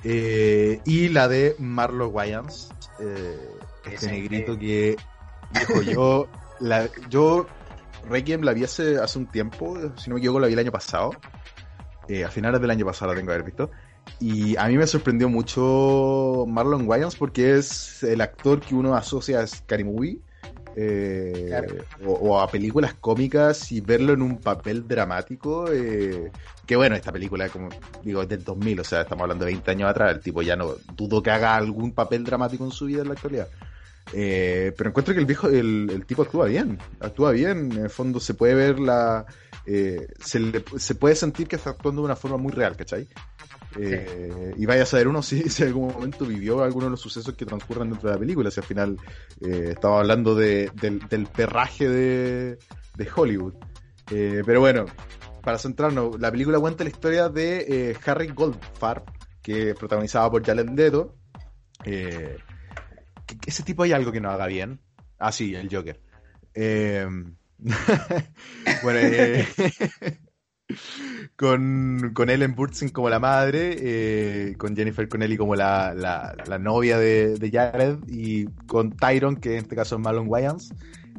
y la de Marlon Wayans, este negrito que dijo yo, la, yo Requiem la vi hace, hace un tiempo, si no me equivoco la vi el año pasado, eh, a finales del año pasado la tengo que haber visto, Y a mí me sorprendió mucho Marlon Wayans porque es el actor que uno asocia a Scary Movie. eh, o, o a películas cómicas y verlo en un papel dramático. eh, que bueno, esta película, como digo, es del 2000, o sea, estamos hablando de 20 años atrás. El tipo ya no dudo que haga algún papel dramático en su vida en la actualidad. Eh, pero encuentro que el viejo, tipo actúa bien, actúa bien, en el fondo se puede ver la, eh, se, le- puede sentir que está actuando de una forma muy real, ¿cachai? Eh, Y vaya a saber uno si, en algún momento vivió alguno de los sucesos que transcurren dentro de la película, si al final eh, estaba hablando de, del, del perraje de, Hollywood. Pero bueno, para centrarnos, la película cuenta la historia de Harry Goldfarb, que es por Jared Leto. Ese tipo hay algo que no haga bien. Ah, sí, el Joker. Eh, bueno, eh, con, con Ellen Burstyn como la madre, eh, con Jennifer Connelly como la, la, novia de, de Jared y con Tyron, que en este caso es Marlon Wayans,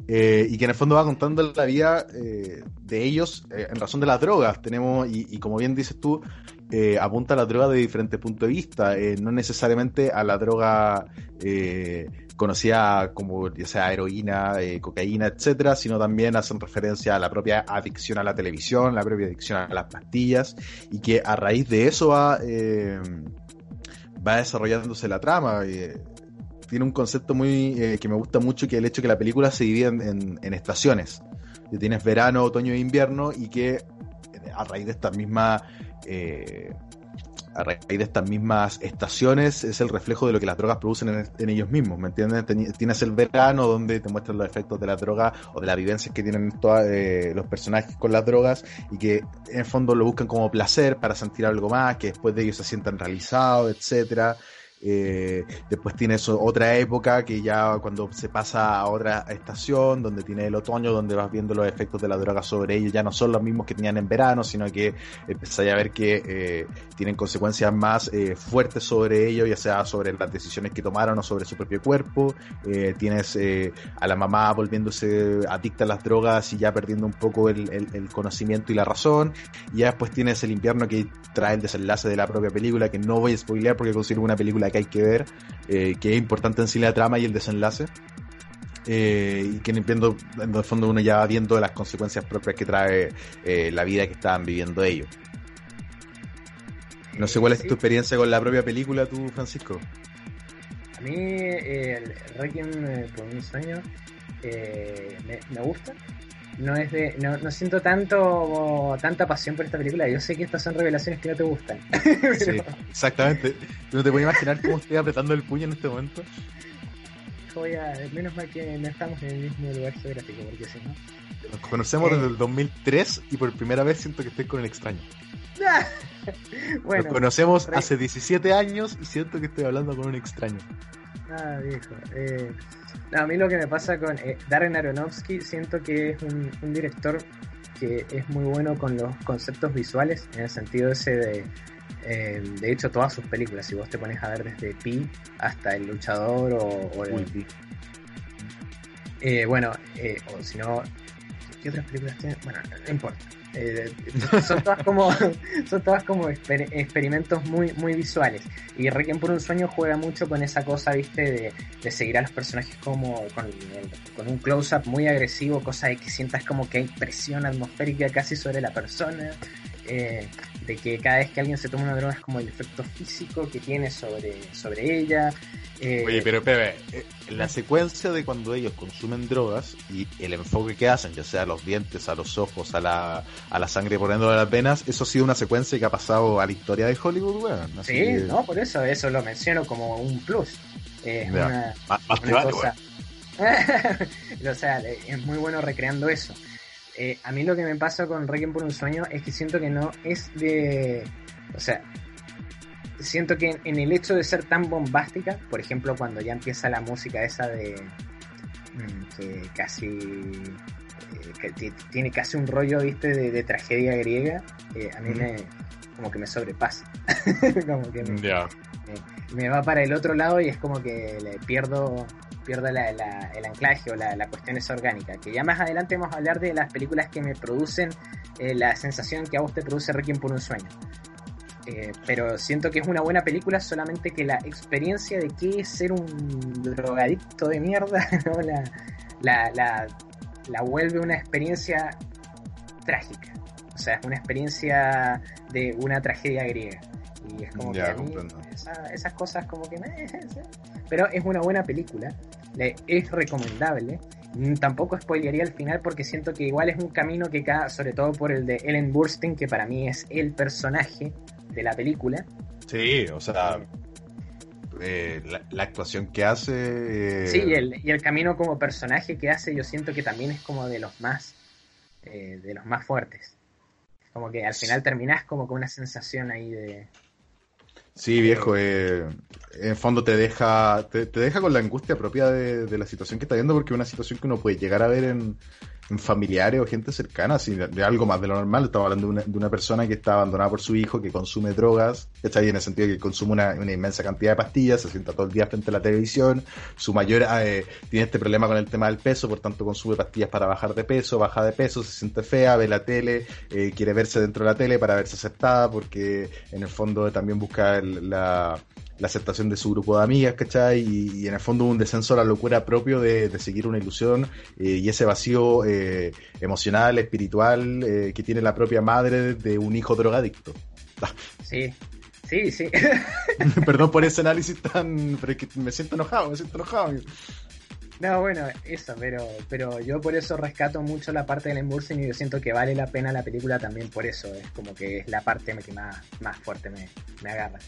eh, y que en el fondo va contando la vida eh, de ellos en razón de las drogas. Tenemos, y como bien dices tú, eh, apunta a la droga de diferentes puntos de vista, eh, no necesariamente a la droga eh, conocida como ya sea heroína, cocaína, etcétera, sino también hacen referencia a la propia adicción a la televisión, la propia adicción a las pastillas, y que a raíz de eso va, desarrollándose la trama. tiene un concepto muy que me gusta mucho, que es el hecho que la película se divide en, estaciones. Que tienes verano, otoño e invierno, y que a raíz de estas mismas eh, a raíz de estas mismas estaciones es el reflejo de lo que las drogas producen en, ellos mismos, ¿me entiendes? Tienes el verano donde te muestran los efectos de la droga o de las vivencias que tienen toda- eh, los personajes con las drogas y que en el fondo lo buscan como placer para sentir algo más, que después de ellos se sientan realizados, etcétera. Eh, después tienes o- otra época que ya cuando se pasa a otra estación, donde tiene el otoño, donde vas viendo los efectos de la droga sobre ellos, ya no son los mismos que tenían en verano, sino que empezáis a ver que eh, tienen consecuencias más eh, fuertes sobre ellos, ya sea sobre las decisiones que tomaron o sobre su propio cuerpo. Eh, tienes eh, a la mamá volviéndose adicta a las drogas y ya perdiendo un poco el, el- el conocimiento y la razón. Y ya después tienes el invierno que trae el desenlace de la propia película, que no voy a spoilear porque considero una película que hay que ver, eh, que es importante en sí la trama y el desenlace. Eh, y que en viendo, en el fondo uno ya va viendo las consecuencias propias que trae eh, la vida que estaban viviendo ellos. No sé cuál es Sí. tu experiencia con la propia película, tú, Francisco. A mí el Requiem por eh, me, me gusta. No es de, no, no siento tanto tanta pasión por esta película. Yo sé que estas son revelaciones que no te gustan. Sí, exactamente. No te puedes imaginar cómo estoy apretando el puño en este momento. Voy a, menos mal que no estamos en el mismo lugar geográfico, porque si no. Nos conocemos Eh. desde el 2003 y por primera vez siento que estoy con el extraño. bueno, Nos conocemos Re- hace 17 años y siento que estoy hablando con un extraño. Ah, viejo. Eh, no, a mí lo que me pasa con eh, Darren Aronofsky, siento que es un, un director que es muy bueno con los conceptos visuales, en el sentido ese de... eh, de hecho, todas sus películas, si vos te pones a ver desde Pi hasta El Luchador o... o el- Uy, eh, bueno, eh, o si no, ¿qué otras películas tiene? Bueno, no importa. Eh, son todas como son todas como exper- experimentos muy muy visuales. Y Requiem por un sueño juega mucho con esa cosa viste de, de seguir a los personajes como con, con un close up muy agresivo cosa de que sientas como que hay presión atmosférica casi sobre la persona eh, de que cada vez que alguien se toma una droga es como el efecto físico que tiene sobre sobre ella eh, Oye, pero Pepe, eh, la secuencia de cuando ellos consumen drogas y el enfoque que hacen, ya sea a los dientes, a los ojos, a la, a la sangre poniendo de las venas, eso ha sido una secuencia que ha pasado a la historia de Hollywood, weón. Sí, que- no, por eso, eso lo menciono como un plus. Es una, Más, más una cosa. o sea, es muy bueno recreando eso. Eh, a mí lo que me pasa con Requiem por un sueño es que siento que no es de. O sea, siento que en el hecho de ser tan bombástica, por ejemplo, cuando ya empieza la música esa de. mm, que casi. eh, que ti- tiene casi un rollo, viste, de, de tragedia griega, eh, a mí me. como que me sobrepasa. como que me, Ya. Me va para el otro lado y es como que le pierdo pierdo la- el anclaje o la, la cuestión es orgánica. Que ya más adelante vamos a hablar de las películas que me producen eh, la sensación que a vos te produce Requiem por un sueño. Eh, pero siento que es una buena película, solamente que la experiencia de qué es ser un drogadicto de mierda, ¿no? la, la, la, la vuelve una experiencia trágica. O sea, es una experiencia de una tragedia griega. Y es como Ya, que a mí comprendo. esa- esas cosas como que... Pero es una buena película, es recomendable. Mm, Tampoco spoilearía el final porque siento que igual es un camino que cada, sobre todo por el de Ellen Burstyn, que para mí es el personaje de la película. Sí, o sea, eh, la, la actuación que hace. eh, Sí, y el, y el camino como personaje que hace yo siento que también es como de los más eh, de los más fuertes. Como que al final terminás como con una sensación ahí de... Sí, viejo, eh, en fondo te deja, te, te deja con la angustia propia de, de la situación que está viendo, porque es una situación que uno puede llegar a ver en familiares o gente cercana, así, de, algo más de lo normal. Estamos hablando de una, de una persona que está abandonada por su hijo, que consume drogas, ¿cachai? En el sentido de que consume una, una inmensa cantidad de pastillas, se sienta todo el día frente a la televisión, su mayor eh, tiene este problema con el tema del peso, por tanto consume pastillas para bajar de peso, baja de peso, se siente fea, ve la tele, eh, quiere verse dentro de la tele para verse aceptada, porque en el fondo también busca el- la, la aceptación de su grupo de amigas, ¿cachai? Y, y en el fondo un descenso a la locura propio de, de seguir una ilusión eh, y ese vacío eh, emocional, espiritual eh, que tiene la propia madre de un hijo drogadicto. Sí, sí, sí. Perdón por ese análisis tan... pero es que me siento enojado, me siento enojado. No, bueno, eso, pero, pero yo por eso rescato mucho la parte del Embursen y yo siento que vale la pena la película también por eso. Es como que es la parte que más, más fuerte me, me agarra.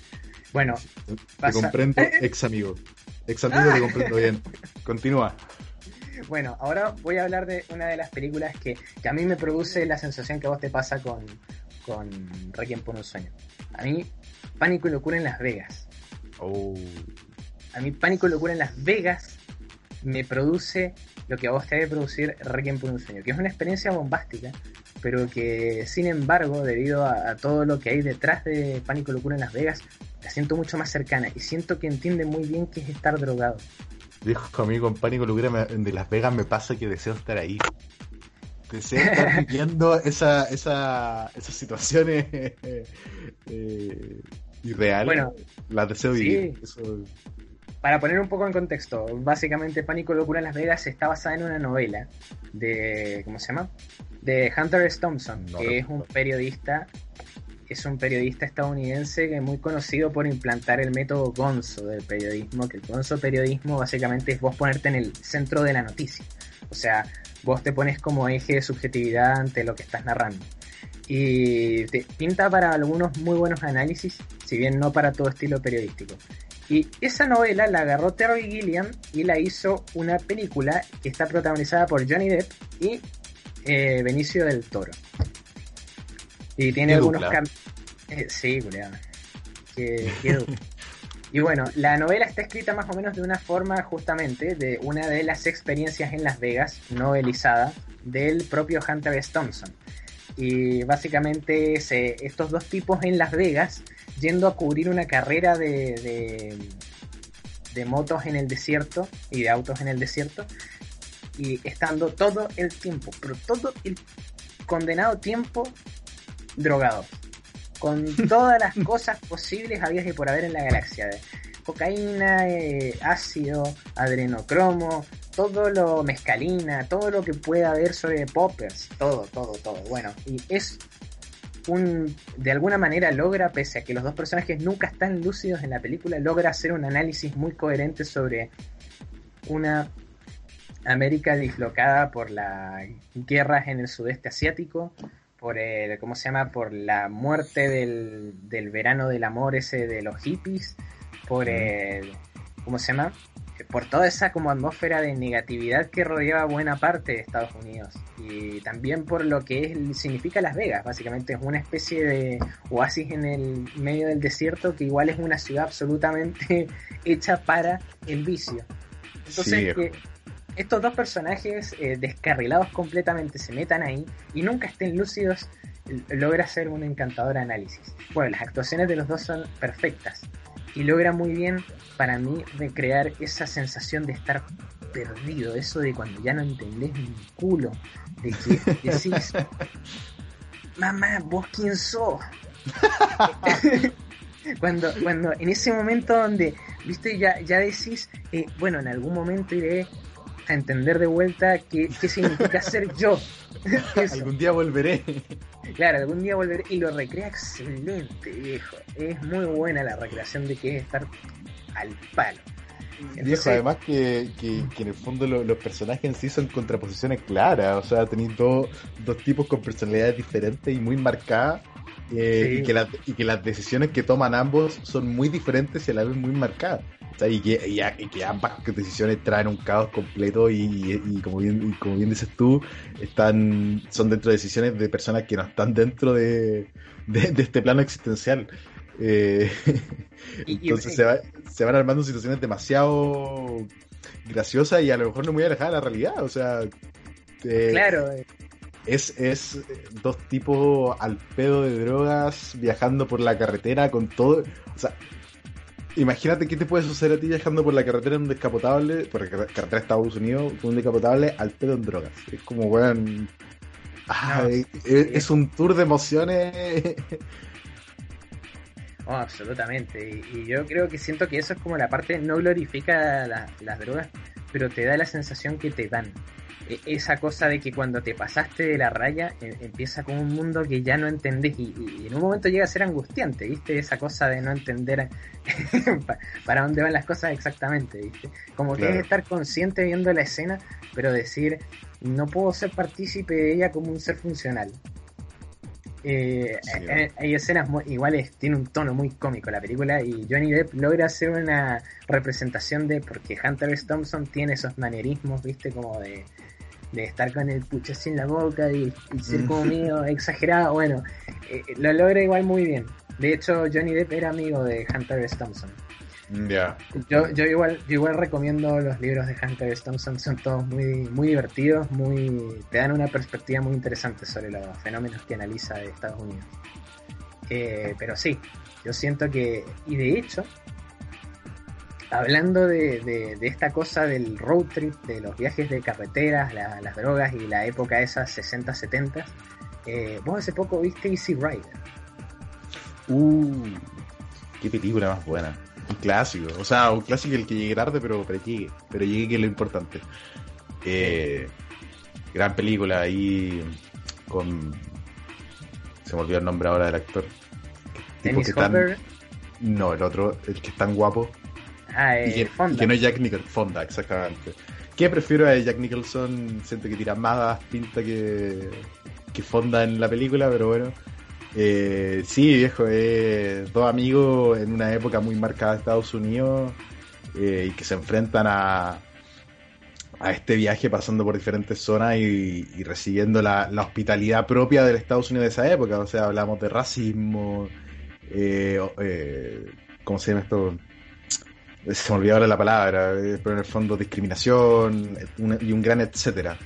Bueno, Te Pasa- comprendo, ex amigo. Ex amigo, te comprendo bien. Continúa. Bueno, ahora voy a hablar de una de las películas que, que a mí me produce la sensación que a vos te pasa con, con Requiem por un sueño. A mí, Pánico y Locura en Las Vegas. Oh. A mí, Pánico y Locura en Las Vegas me produce lo que a vos te debe producir Requiem por un sueño, que es una experiencia bombástica, pero que, sin embargo, debido a, a todo lo que hay detrás de Pánico Locura en Las Vegas, la siento mucho más cercana y siento que entiende muy bien qué es estar drogado. Viejo amigo, en Pánico Locura me- de Las Vegas me pasa que deseo estar ahí. Deseo estar viviendo esa, esa, esas situaciones eh, irreales. Bueno, las deseo sí. vivir. Eso- Para poner un poco en contexto, básicamente Pánico y Locura en Las Vegas está basada en una novela de, ¿cómo se llama? De Hunter S. Thompson, No que es un periodista, es un periodista estadounidense que es muy conocido por implantar el método Gonzo del periodismo, que el Gonzo periodismo básicamente es vos ponerte en el centro de la noticia. O sea, vos te pones como eje de subjetividad ante lo que estás narrando. Y te pinta para algunos muy buenos análisis, si bien no para todo estilo periodístico. Y esa novela la agarró Terry Gilliam y la hizo una película que está protagonizada por Johnny Depp y eh, Benicio del Toro. Y tiene Qué algunos dupla. cam- eh, sí, dupla. Y bueno, la novela está escrita más o menos de una forma justamente de una de las experiencias en Las Vegas, novelizada, del propio Hunter S. Thompson. Y básicamente es, estos dos tipos en Las Vegas yendo a cubrir una carrera de, de, de motos en el desierto y de autos en el desierto y estando todo el tiempo, pero todo el condenado tiempo drogado con todas las cosas posibles habidas y por haber en la galaxia de cocaína, eh, ácido, adrenocromo, todo lo mescalina, todo lo que pueda haber sobre poppers, todo, todo, todo. Bueno, y es un de alguna manera logra, pese a que los dos personajes nunca están lúcidos en la película, logra hacer un análisis muy coherente sobre una América dislocada por las guerras en el sudeste asiático, por el, ¿cómo se llama? Por la muerte del, del verano del amor ese de los hippies, por el, ¿cómo se llama? Por toda esa como atmósfera de negatividad que rodeaba buena parte de Estados Unidos y también por lo que es- significa Las Vegas, básicamente es una especie de oasis en el medio del desierto que igual es una ciudad absolutamente hecha para el vicio. Entonces, Sí, que estos dos personajes eh, descarrilados completamente se metan ahí y nunca estén lúcidos, logra hacer un encantador análisis. Bueno, las actuaciones de los dos son perfectas y logra muy bien para mí recrear esa sensación de estar perdido, eso de cuando ya no entendés ni culo, de que decís, mamá, vos quién sos, cuando, cuando en ese momento donde, viste, ya, ya decís, eh, bueno, en algún momento iré a entender de vuelta qué, qué significa ser yo. Algún día volveré. Claro, algún día volveré y lo recrea excelente, viejo. Es muy buena la recreación de que es estar al palo. Viejo, además que, que, que en el fondo lo- los personajes en sí son contraposiciones claras, o sea, tenéis dos, dos tipos con personalidades diferentes y muy marcadas, eh, Sí. y, que las, y que las decisiones que toman ambos son muy diferentes y a la vez muy marcadas. O sea, y, que, y, a- y que ambas decisiones traen un caos completo y, como, bien, y como bien dices tú, están son dentro de decisiones de personas que no están dentro de, de, de este plano existencial. Eh, entonces se, va- se van armando situaciones demasiado graciosas y a lo mejor no muy alejadas de la realidad. O sea, eh, Claro, eh, es, es dos tipos al pedo de drogas viajando por la carretera con todo. O sea, imagínate qué te puede suceder a ti viajando por la carretera en un descapotable, por la car- carretera de Estados Unidos, con un descapotable al pedo en drogas. Es como, weón. ah, es, es un tour de emociones. oh, absolutamente. Y, y yo creo que siento que eso es como la parte, no glorifica la- las drogas, pero te da la sensación que te dan. E- Esa cosa de que cuando te pasaste de la raya eh, empieza como un mundo que ya no entendés y, y en un momento llega a ser angustiante, ¿viste? Esa cosa de no entender pa- para dónde van las cosas exactamente, ¿viste? Como que Claro. es estar consciente viendo la escena, pero decir, no puedo ser partícipe de ella como un ser funcional. Eh, Sí. eh, hay escenas muy, iguales, tiene un tono muy cómico la película y Johnny Depp logra hacer una representación de, porque Hunter S. Thompson tiene esos manierismos, viste, como de, de estar con el pucho así en la boca y, y ser como Mm. medio exagerado, bueno, eh, lo logra igual muy bien. De hecho, Johnny Depp era amigo de Hunter S. Thompson. Ya. Yo, yo igual, yo igual recomiendo los libros de Hunter S. Thompson, son todos muy, muy divertidos, muy, te dan una perspectiva muy interesante sobre los fenómenos que analiza de Estados Unidos. Eh, pero sí, yo siento que, y de hecho, hablando de, de- de esta cosa del road trip, de los viajes de carreteras, la- las drogas y la época esa 60-70, eh, vos hace poco viste Easy Rider. Uh, qué película más buena. Un clásico. O sea, un clásico el que llegue tarde, pero, pero llegue. Pero llegue que es lo importante. Eh, gran película ahí con... Se me olvidó el nombre ahora del actor. Dennis tan- No, el otro, el que es tan guapo. Ah, y, eh, que, y que no es Jack Nicholson. Fonda, exactamente. ¿Qué prefiero a Jack Nicholson? Siento que tira más pinta que, que Fonda en la película, pero bueno. Eh, sí, viejo, eh, dos amigos en una época muy marcada de Estados Unidos eh, y que se enfrentan a, a este viaje pasando por diferentes zonas y, y recibiendo la, la hospitalidad propia del Estados Unidos de esa época. O sea, hablamos de racismo, ¿cómo se llama esto? Se me olvidó ahora la palabra, eh, pero en el fondo discriminación y un gran etcétera.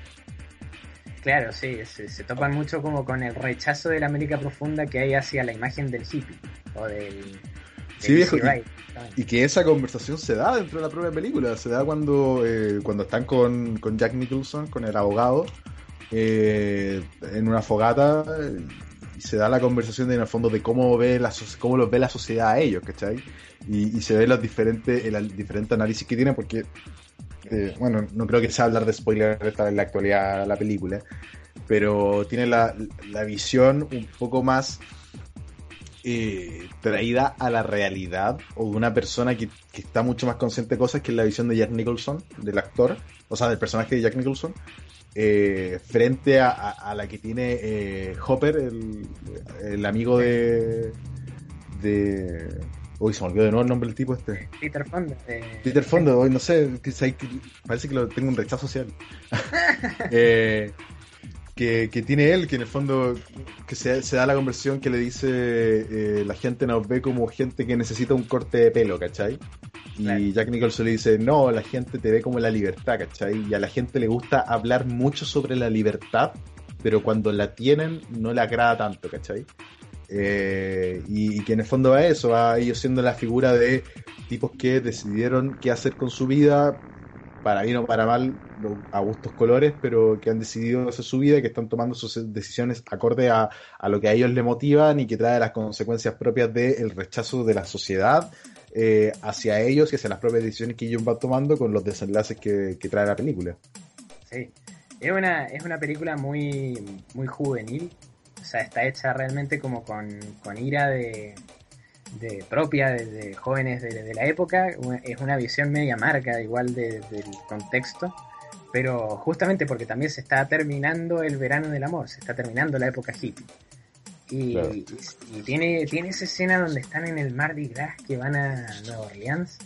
Claro, sí, se, se topan mucho como con el rechazo de la América profunda que hay hacia la imagen del hippie o del, del Sí. Y que esa conversación se da dentro de la propia película, se da cuando, eh, cuando están con, con Jack Nicholson, con el abogado, eh, en una fogata, eh, se da la conversación de, en el fondo de cómo ve la, cómo los ve la sociedad a ellos, ¿cachai? Y, y se ve los diferentes, el, diferente análisis que tiene, porque, eh, bueno, no creo que sea hablar de spoiler en la actualidad la película, pero tiene la, la visión un poco más eh, traída a la realidad o de una persona que, que está mucho más consciente de cosas que es la visión de Jack Nicholson, del actor, o sea, del personaje de Jack Nicholson, eh, frente a, a- a la que tiene eh, Hopper, el, el amigo de... de Uy, se me olvidó de nuevo el nombre del tipo este. Peter Fonda. eh, Peter Fondo, hoy no sé, parece que lo tengo un rechazo social. Que, que tiene él, que en el fondo que se, se da la conversión que le dice eh, la gente nos ve como gente que necesita un corte de pelo, ¿cachai? Y Claro. Jack Nicholson le dice, no, la gente te ve como la libertad, ¿cachai? Y a la gente le gusta hablar mucho sobre la libertad, pero cuando la tienen no le agrada tanto, ¿cachai? Eh, y, y que en el fondo va a eso, va ellos siendo la figura de tipos que decidieron qué hacer con su vida para bien o para mal, a gustos colores, pero que han decidido hacer su vida y que están tomando sus decisiones acorde a, a lo que a ellos les motivan y que trae las consecuencias propias del rechazo de la sociedad eh, hacia ellos y hacia las propias decisiones que ellos van tomando con los desenlaces que, que trae la película. Sí, es una, es una película muy, muy juvenil, o sea, está hecha realmente como con, con ira de, de propia de, jóvenes de, la época, es una visión media marca igual del contexto, pero justamente porque también se está terminando el verano del amor, se está terminando la época hippie. Y, y, tiene, tiene esa escena donde están en el Mardi Gras que van a Nueva Orleans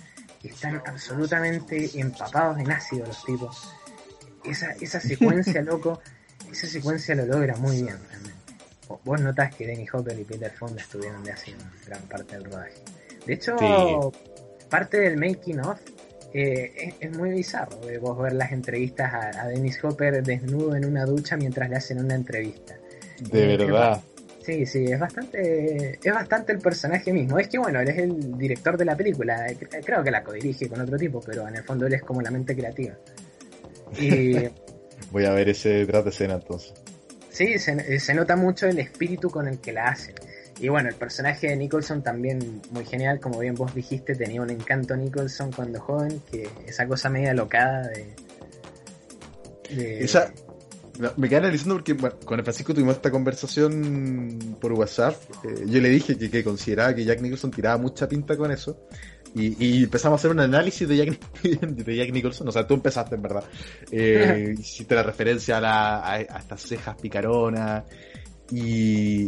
y están absolutamente empapados en ácido los tipos. Esa, esa secuencia, loco, esa secuencia lo logra muy bien realmente vos notás que Danny Hopper y Peter Fonda estuvieron de haciendo gran parte del rodaje. De hecho, parte del making of eh, es, muy bizarro de vos ver las entrevistas a, Dennis Hopper desnudo en una ducha mientras le hacen una entrevista. De eh, verdad. Sí, sí, es bastante, es bastante el personaje mismo. Es que bueno, él es el director de la película. Eh, creo que la codirige con otro tipo, pero en el fondo él es como la mente creativa. Y Voy a ver ese tras de escena entonces. Sí, se, nota mucho el espíritu con el que la hacen. Y bueno, el personaje de Nicholson también muy genial, como bien vos dijiste, tenía un encanto Nicholson cuando joven, que esa cosa media locada de... Esa... me quedé analizando porque con el Francisco tuvimos esta conversación por WhatsApp. Eh, yo le dije que, que, consideraba que Jack Nicholson tiraba mucha pinta con eso. Y, empezamos a hacer un análisis de Jack, de Jack Nicholson. O sea, tú empezaste, en verdad. Eh, hiciste la referencia a, la, a, estas cejas picaronas. Y,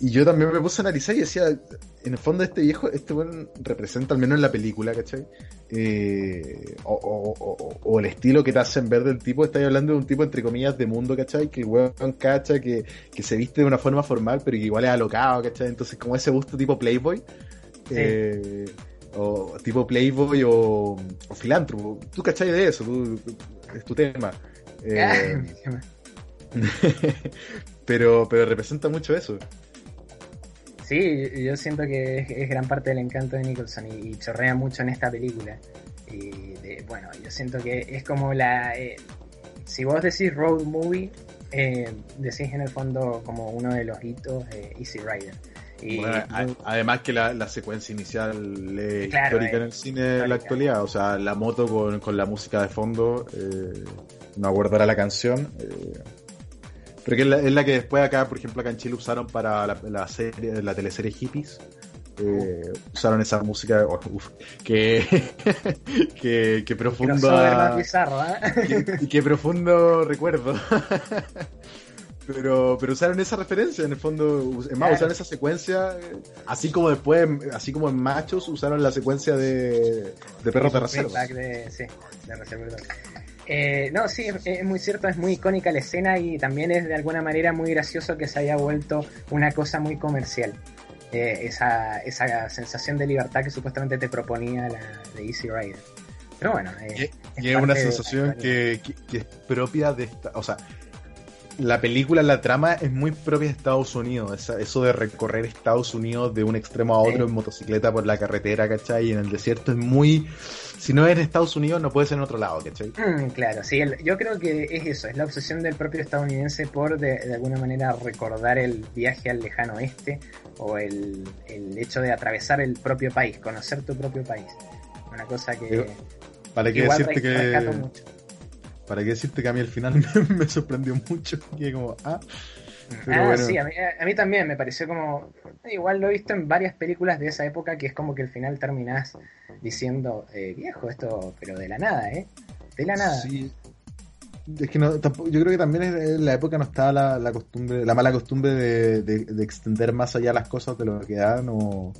y yo también me puse a analizar y decía, en el fondo este viejo, este buen representa, al menos en la película, ¿cachai? Eh, o, o, o, el estilo que te hacen ver del tipo, estáis hablando de un tipo, entre comillas, de mundo, ¿cachai? Que weón cacha, que, que se viste de una forma formal, pero que igual es alocado, ¿cachai? Entonces, como ese gusto tipo Playboy. Eh, o tipo Playboy o, o filántropo. Tú cachai de eso, es tu tema. Eh, pero, pero representa mucho eso. Sí, yo siento que es, gran parte del encanto de Nicholson y, chorrea mucho en esta película. Y bueno, yo siento que es como la... Eh, si vos decís road movie, eh, decís en el fondo como uno de los hitos de Easy Rider además que la, secuencia inicial es histórica en el cine de la actualidad, o sea, la moto con, la música de fondo, eh, no ahora la canción, eh, pero que es la, que después acá, por ejemplo, acá en Chile usaron para la, serie, la teleserie Hippies. Eh, usaron esa música que, que, que profunda que, que profundo recuerdo pero, pero usaron esa referencia, en el fondo, es más, usaron esa secuencia, así como después, así como en Machos, usaron la secuencia de, de Perro Terracero. sí, de eh, no, sí, es, muy cierto, es muy icónica la escena y también es de alguna manera muy gracioso que se haya vuelto una cosa muy comercial. Eh, esa, esa sensación de libertad que supuestamente te proponía la de Easy Rider. Pero bueno, eh, y, es, una sensación que, que, es propia de esta, o sea, la película, la trama es muy propia de Estados Unidos. Eso de recorrer Estados Unidos de un extremo a otro en motocicleta por la carretera, ¿cachai? Y en el desierto es muy. Si no es en Estados Unidos, no puede ser en otro lado, ¿cachai? Mm, claro, sí. yo creo que es eso, es la obsesión del propio estadounidense por de, alguna manera recordar el viaje al lejano oeste o el, hecho de atravesar el propio país, conocer tu propio país. Una cosa que. Para que decirte que. Mucho para qué decirte que a mí al final me, sorprendió mucho. Que como, ah. ah sí, a mí, también me pareció como. Igual lo he visto en varias películas de esa época que es como que al final terminás diciendo, eh, viejo, esto, pero de la nada, ¿eh? De la nada. Sí. Es que no, tampoco, yo creo que también en la época no estaba la, costumbre, la mala costumbre de, de, extender más allá las cosas de lo que dan o,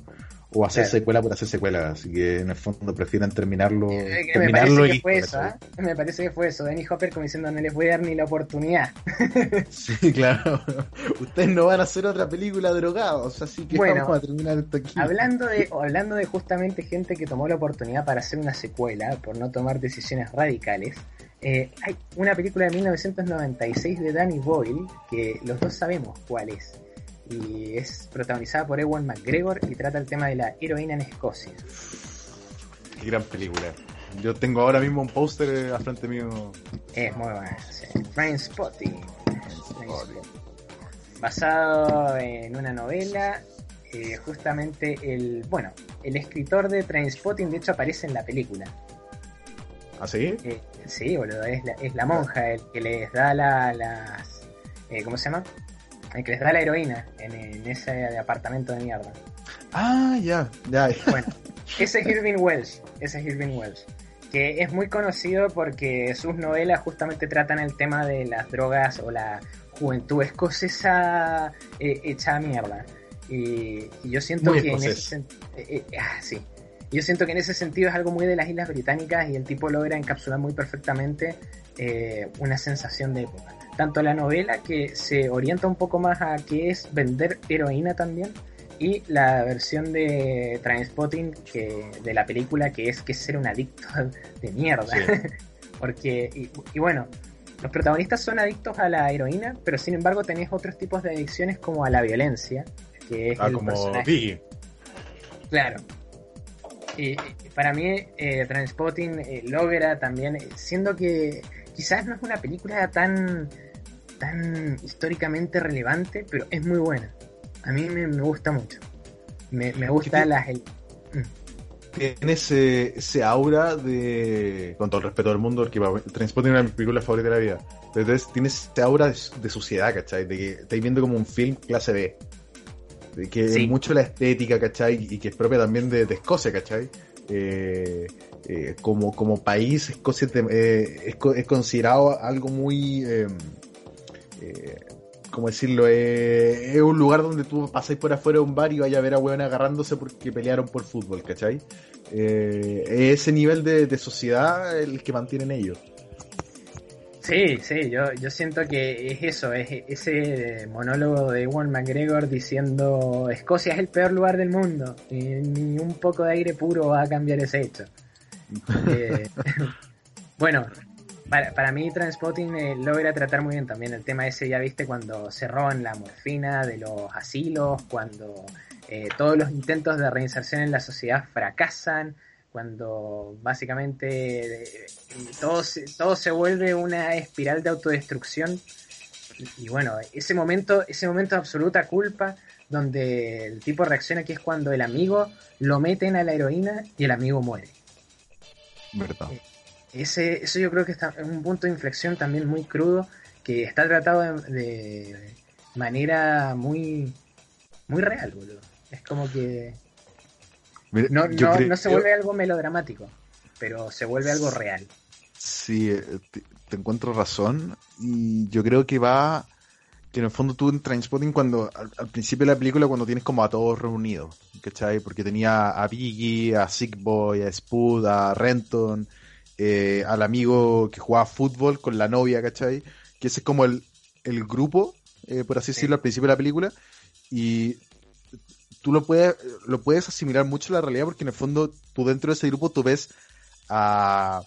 o hacer secuela por hacer secuela, así que en el fondo prefieren terminarlo. Eh, me parece que fue eso, ¿eh? Me parece que fue eso. Danny Hopper como diciendo no les voy a dar ni la oportunidad. sí, claro. Ustedes no van a hacer otra película drogados, así que bueno, vamos a terminar esto aquí. Hablando de, hablando de justamente gente que tomó la oportunidad para hacer una secuela por no tomar decisiones radicales. Eh, hay una película de 1996 de Danny Boyle que los dos sabemos cuál es y es protagonizada por Ewan McGregor y trata el tema de la heroína en Escocia. Qué gran película. Yo tengo ahora mismo un póster eh, al frente mío. Es muy bueno, sí. Trainspotting. Basado en una novela, eh, justamente el, bueno, el escritor de Trainspotting de hecho aparece en la película. ¿Ah, sí? Eh, sí, boludo, es la, es la monja el que les da la, las... eh, ¿Cómo se llama? El que les da la heroína en, en ese apartamento de mierda. Ah, ya, ya. Bueno, ese es Irving Welsh, ese es Irving Welsh, que es muy conocido porque sus novelas justamente tratan el tema de las drogas o la juventud escocesa eh, hecha mierda. Y, y yo siento Muy que en ese sen- eh, eh, ah, sí. Yo siento que en ese sentido es algo muy de las Islas Británicas y el tipo logra encapsular muy perfectamente eh, una sensación de época. Tanto la novela que se orienta un poco más a qué es vender heroína también, y la versión de Trainspotting que, de la película que es que es ser un adicto de mierda. Sí. Porque, y, y bueno, los protagonistas son adictos a la heroína, pero sin embargo tenés otros tipos de adicciones como a la violencia, que es Ah, el como personaje. Biggie. Claro. Y, y para mí, eh, Transpotting eh, logra también, siendo que quizás no es una película tan, tan históricamente relevante, pero es muy buena. A mí me, me gusta mucho. Me, me gusta las... el- Tiene ese, ese aura de. Con todo el respeto del mundo, porque Transpotting es una de mis películas favoritas de la vida. Entonces tiene ese aura de, de suciedad, ¿cachai? De que estáis viendo como un film clase B. De que Sí. es mucho la estética, ¿cachai? Y que es propia también de, de Escocia, ¿cachai? Eh, eh, como, como país, Escocia te- eh, es, co- es considerado algo muy. Eh, ¿Cómo decirlo? Eh, es un lugar donde tú pasáis por afuera de un bar y vaya a ver a hueones agarrándose porque pelearon por fútbol, ¿cachai? Eh, es ese nivel de, de sociedad el que mantienen ellos. Sí, sí, yo, yo siento que es eso, es ese monólogo de Ewan McGregor diciendo Escocia es el peor lugar del mundo y ni un poco de aire puro va a cambiar ese hecho. Eh, bueno, para, para mí Transpotting eh, logra tratar muy bien también el tema ese, ya viste, cuando se roban la morfina de los asilos, cuando eh, todos los intentos de reinserción en la sociedad fracasan, cuando básicamente eh, todo, se, todo se vuelve una espiral de autodestrucción. Y, y bueno, ese momento, ese momento de absoluta culpa donde el tipo reacciona que es cuando el amigo lo meten a la heroína y el amigo muere. ¿Verdad? Ese, eso yo creo que está en un punto de inflexión también muy crudo, que está tratado de, de manera muy, muy real, boludo. Es como que Mira, no, no, no se vuelve algo melodramático, pero se vuelve algo real. Sí, eh, te, te encuentro razón y yo creo que va que en el fondo tú en Trainspotting cuando al, al principio de la película cuando tienes como a todos reunidos, ¿cachai? Porque tenía a Biggie, a Sick Boy, a Spud, a Renton, eh, al amigo que jugaba fútbol con la novia, ¿cachai? Que ese es como el, el grupo, eh, por así Sí. decirlo, al principio de la película y tú lo puedes, lo puedes asimilar mucho a la realidad porque en el fondo tú dentro de ese grupo tú ves a,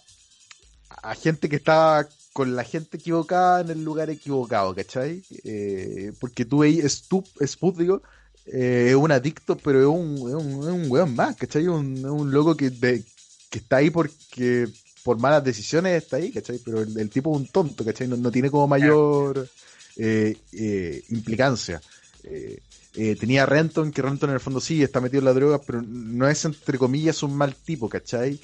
a gente que está con la gente equivocada en el lugar equivocado, ¿cachai? Eh, porque tú veis, Spud, digo, eh, es un adicto, pero es un, es un, es un weón más, ¿cachai? Es un, es un loco que, de- que está ahí porque por malas decisiones está ahí, ¿cachai? Pero el, tipo es un tonto, ¿cachai? No, tiene como mayor eh, eh, implicancia. Eh, eh, tenía a Renton, que Renton en el fondo sí está metido en la droga, pero no es entre comillas un mal tipo, ¿cachai?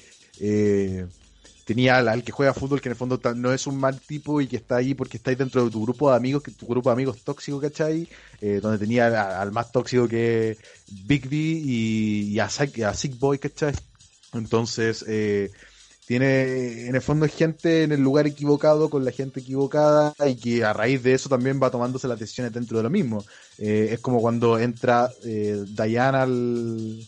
Tenía al, que juega fútbol, que en el fondo no es un mal tipo y que está ahí porque está ahí dentro de tu grupo de amigos, que tu grupo de amigos tóxico, ¿cachai? Donde tenía al, más tóxico que es Bigby y, y a Sick Boy, ¿cachai? Entonces, eh, tiene en el fondo es gente en el lugar equivocado con la gente equivocada y que a raíz de eso también va tomándose las decisiones dentro de lo mismo. Eh, es como cuando entra eh, Diana al,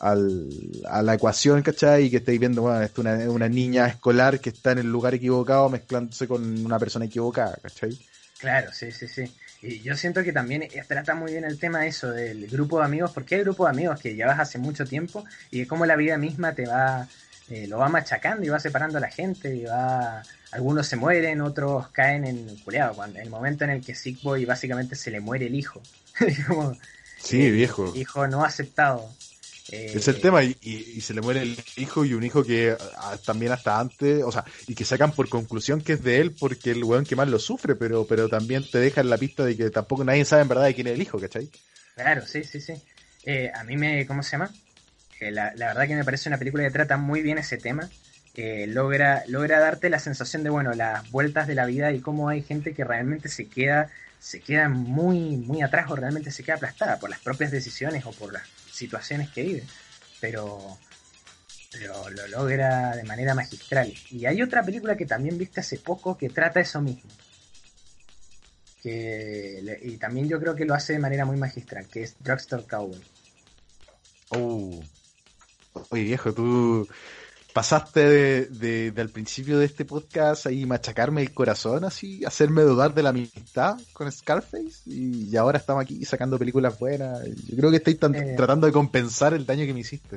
al, a la ecuación, ¿cachai? Y que estáis viendo, bueno, es una, una niña escolar que está en el lugar equivocado mezclándose con una persona equivocada, ¿cachai? Claro, sí, sí, sí. Y yo siento que también eh, trata muy bien el tema eso del grupo de amigos, porque hay grupo de amigos que llevas hace mucho tiempo y de cómo la vida misma te va, eh, lo va machacando y va separando a la gente y va, algunos se mueren, otros caen en culeado, cuando el momento en el que Sick Boy básicamente se le muere el hijo, como Sí, viejo. hijo no aceptado. Eh, Es el tema, y, y- y se le muere el hijo y un hijo que también hasta antes, o sea, y que sacan por conclusión que es de él porque el weón que más lo sufre, pero, pero también te dejan la pista de que tampoco nadie sabe en verdad de quién es el hijo, ¿cachai? Claro, sí, sí, sí. Eh, a mí me, ¿cómo se llama? La, verdad que me parece una película que trata muy bien ese tema. Eh, logra, logra darte la sensación de, bueno, las vueltas de la vida y cómo hay gente que realmente se queda, se queda muy, muy atrás o realmente se queda aplastada por las propias decisiones o por las situaciones que vive. Pero, lo logra de manera magistral. Y hay otra película que también viste hace poco que trata eso mismo. Y también yo creo que lo hace de manera muy magistral, que es Drugstore Cowboy. Oh. Oye, viejo, tú pasaste de, de- del principio de este podcast ahí machacarme el corazón, así, hacerme dudar de la amistad con Scarface, y, y ahora estamos aquí sacando películas buenas. Yo creo que estáis Eh. tratando de compensar el daño que me hiciste.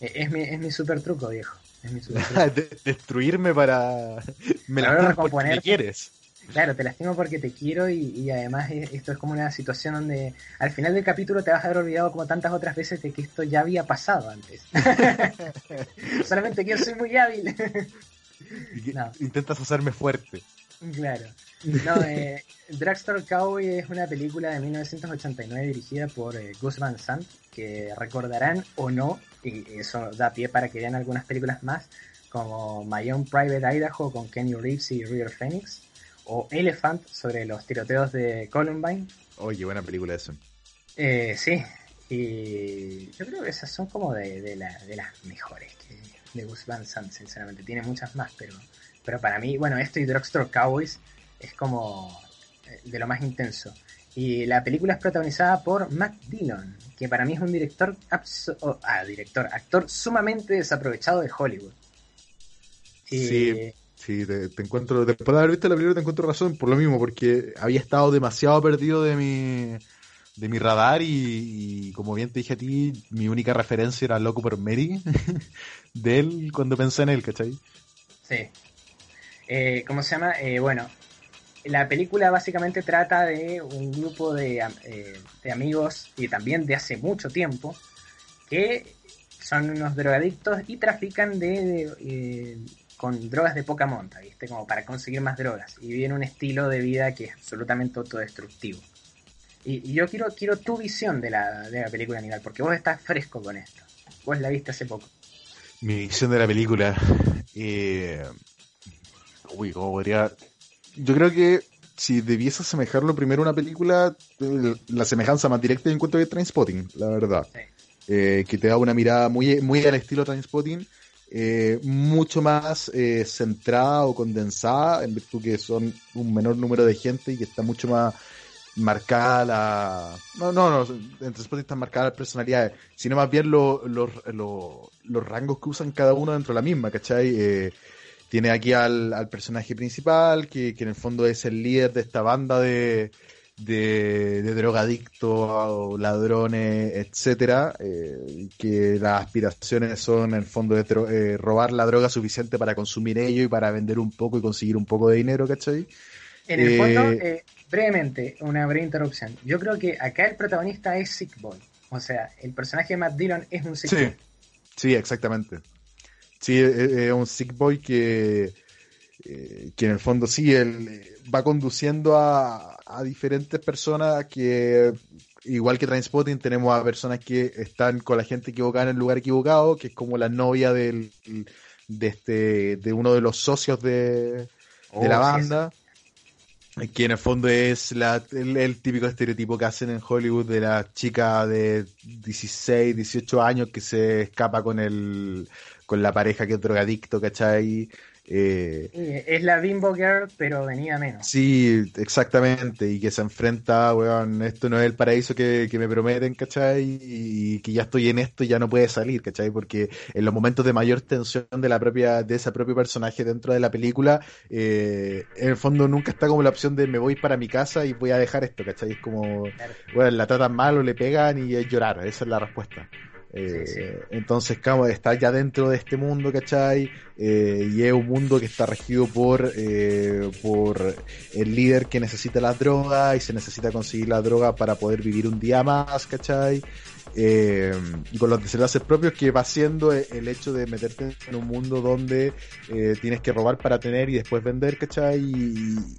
Eh, Es mi, es mi super truco, viejo. Es mi super truco. De- destruirme para... Me lastimas porque recomponer. me quieres. Claro, te lastimo porque te quiero y, y además eh, esto es como una situación donde al final del capítulo te vas a haber olvidado como tantas otras veces de que esto ya había pasado antes. Solamente que yo soy muy hábil. No. Intentas hacerme fuerte. claro. No, eh, Drugstore Cowboy es una película de 1989 dirigida por eh, Gus Van Sant, que recordarán o no, y eso da pie para que vean algunas películas más, como My Own Private Idaho con Kenny Reeves y River Phoenix, o Elephant sobre los tiroteos de Columbine. Oye, buena película eso. Eh, sí, y yo creo que esas son como de, de, la- de las mejores que, de Gus Van Sant, sinceramente. Tiene muchas más, pero, pero para mí, bueno, esto y Drugstore Cowboys es como eh, de lo más intenso. Y la película es protagonizada por Matt Dillon, que para mí es un director, ah, director, actor sumamente desaprovechado de Hollywood. Y- Sí. Sí, te, encuentro, después de haber visto la película te encuentro razón por lo mismo, porque había estado demasiado perdido de mi, de mi radar y, como bien te dije a ti, mi única referencia era Loco por Mary de él cuando pensé en él, ¿cachai? Sí. Eh, ¿Cómo se llama? Eh, bueno, la película básicamente trata de un grupo de, eh, de amigos y también de hace mucho tiempo que son unos drogadictos y trafican de, de, eh, con drogas de poca monta, ¿viste? Como para conseguir más drogas y viven un estilo de vida que es absolutamente autodestructivo. Y, y yo quiero, quiero tu visión de la, de la película, Aníbal, porque vos estás fresco con esto. Vos la viste hace poco. Mi visión de la película. eh, Uy, ¿cómo podría...? Yo creo que si debiese asemejarlo primero a una película, la semejanza más directa yo encuentro que Trainspotting, la verdad. Sí. Eh, que te da una mirada muy, muy al estilo Trainspotting, eh, mucho más eh, centrada o condensada, en virtud que son un menor número de gente y que está mucho más marcada la... No, no, no, en Trainspotting están marcadas las personalidades, sino más bien lo- los rangos que usan cada uno dentro de la misma, ¿cachai? Eh, tiene aquí al, al personaje principal, que, que en el fondo es el líder de esta banda de, de, de drogadictos, ladrones, etcétera, eh, que las aspiraciones son en el fondo de eh, robar la droga suficiente para consumir ello y para vender un poco y conseguir un poco de dinero, ¿cachai? En el Eh, fondo, eh, brevemente, una breve interrupción. Yo creo que acá el protagonista es Sick Boy. O sea, el personaje de Matt Dillon es un Sick Sí, Boy. sí, exactamente. Sí, es, es un sick boy que, eh, que en el fondo sí, él eh, va conduciendo a, a diferentes personas que, igual que Trainspotting, tenemos a personas que están con la gente equivocada en el lugar equivocado, que es como la novia del, de, este, de uno de los socios de, de Oh, la sí, banda. Que en el fondo es la, el, el típico estereotipo que hacen en Hollywood de la chica de 16, 18 años que se escapa con el con la pareja que es drogadicto, ¿cachai? Eh, es la Bimbo Girl, pero venía menos. sí, exactamente, y que se enfrenta, weón, esto no es el paraíso que, que me prometen, ¿cachai? Y que ya estoy en esto y ya no puede salir, ¿cachai? Porque en los momentos de mayor tensión de la propia, de ese propio personaje dentro de la película, eh, en el fondo nunca está como la opción de me voy para mi casa y voy a dejar esto, ¿cachai? Es como, Claro. bueno, la tratan mal o le pegan y es llorar, esa es la respuesta. Eh, Sí, sí. Entonces, claro, está ya dentro de este mundo, ¿cachai? Eh, y es un mundo que está regido por, eh, por el líder que necesita las drogas y se necesita conseguir la droga para poder vivir un día más, ¿cachai? Eh, y con los desenlaces propios que va siendo el- el hecho de meterte en un mundo donde eh, tienes que robar para tener y después vender, ¿cachai? Y,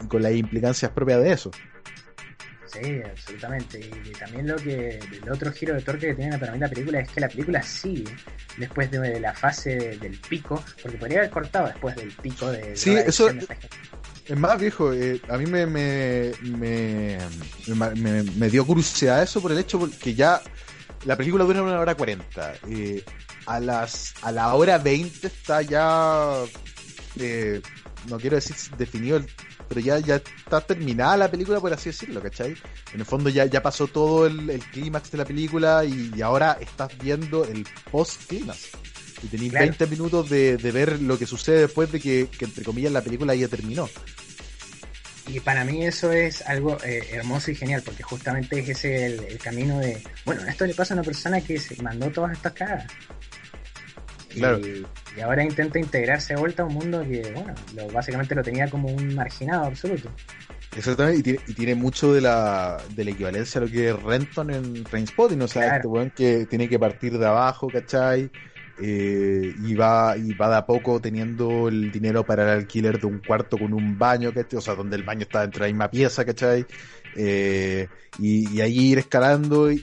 y con las implicancias propias de eso. Sí, absolutamente. Y, también lo que el otro giro de torque que tiene para mí la película es que la película sigue después de, de la fase del pico, porque podría haber cortado después del pico de Sí, eso- de. Es más, viejo, eh, a mí me, me, me, me- me- dio curiosidad eso por el hecho que ya la película dura una hora cuarenta. Eh, a, las, a la hora 20 está ya, eh, no quiero decir definido, el- pero ya, ya está terminada la película, por así decirlo, ¿cachai? En el fondo ya, ya pasó todo el, el clímax de la película y, y ahora estás viendo el post-clímax. Y tenéis Claro. 20 minutos de, de ver lo que sucede después de que, que, entre comillas, la película ya terminó. Y para mí eso es algo eh, hermoso y genial, porque justamente es ese el, el camino de, bueno, esto le pasa a una persona que se mandó todas estas cagadas. Claro. Y, y ahora intenta integrarse de vuelta a un mundo que, bueno, lo, básicamente lo tenía como un marginado absoluto. Exactamente, y tiene, y tiene mucho de la, de la equivalencia a lo que es Renton en Trainspotting, o sea, Claro. este weón que tiene que partir de abajo, ¿cachai? Eh, y va y va de a poco teniendo el dinero para el alquiler de un cuarto con un baño, ¿cachai? O sea, donde el baño está dentro de la misma pieza, ¿cachai? Eh, y, y ahí ir escalando y,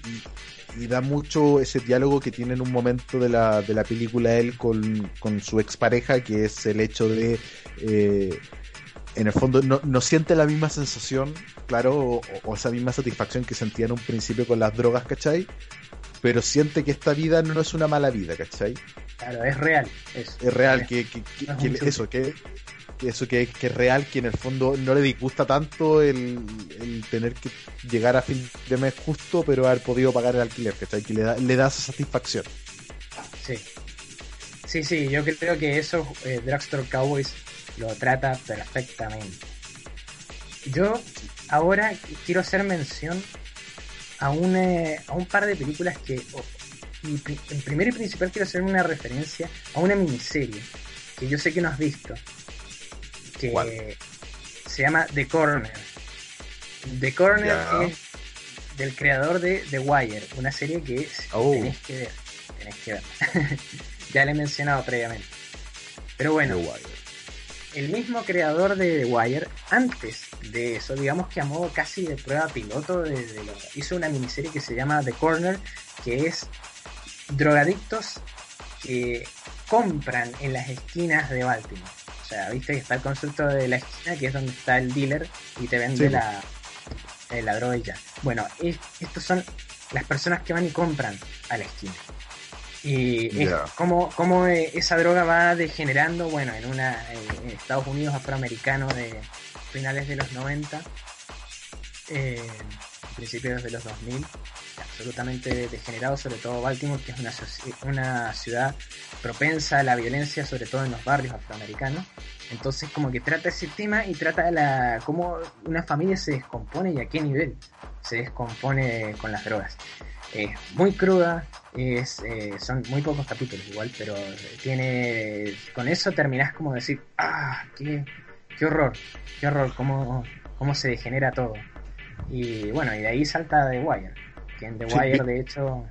y da mucho ese diálogo que tiene en un momento de la, de la película él con, con su expareja, que es el hecho de... eh, en el fondo no, no siente la misma sensación, claro, o, o esa misma satisfacción que sentía en un principio con las drogas, ¿cachai? Pero siente que esta vida no es una mala vida, ¿cachai? Claro, es real. Es, Es real, que, que- que- No es que chute. eso, que, que eso que, que es real, que en el fondo no le disgusta tanto el, el tener que llegar a fin de mes justo, pero haber podido pagar el alquiler, ¿cachai? Que le da, le da esa satisfacción. Sí. Sí, sí, yo creo que eso eh, Cowboys lo trata perfectamente. Yo ahora quiero hacer mención a un, eh, a un par de películas que, o- y pri- en primero y principal quiero hacer una referencia a una miniserie que yo sé que no has visto, que ¿Cuál? se llama The Corner. The Corner es del creador de The Wire, una serie que Oh. tenés que ver, tenés que ver. ya le he mencionado previamente. Pero bueno, el mismo creador de The Wire, antes de eso, digamos que a modo casi de prueba piloto, de- de hizo una miniserie que se llama The Corner, que es drogadictos que compran en las esquinas de Baltimore. O sea, viste que está el concepto de la esquina, que es donde está el dealer y te vende Sí, la, eh, la droga y ya. Bueno, es- estos son las personas que van y compran a la esquina. Y es Ya. como, como eh, esa droga va degenerando, bueno, en una eh, en Estados Unidos afroamericano de finales de los 90, eh, principios de los 2000, absolutamente degenerado, sobre todo Baltimore, que es una, una ciudad propensa a la violencia, sobre todo en los barrios afroamericanos. Entonces como que trata ese tema y trata la cómo una familia se descompone y a qué nivel se descompone con las drogas. Es muy cruda, es, eh, son muy pocos capítulos igual, pero tiene con eso terminás como decir, ah, qué, qué horror, qué horror, cómo, cómo se degenera todo. Y bueno, y de ahí salta The Wire, que en The Sí. Wire de hecho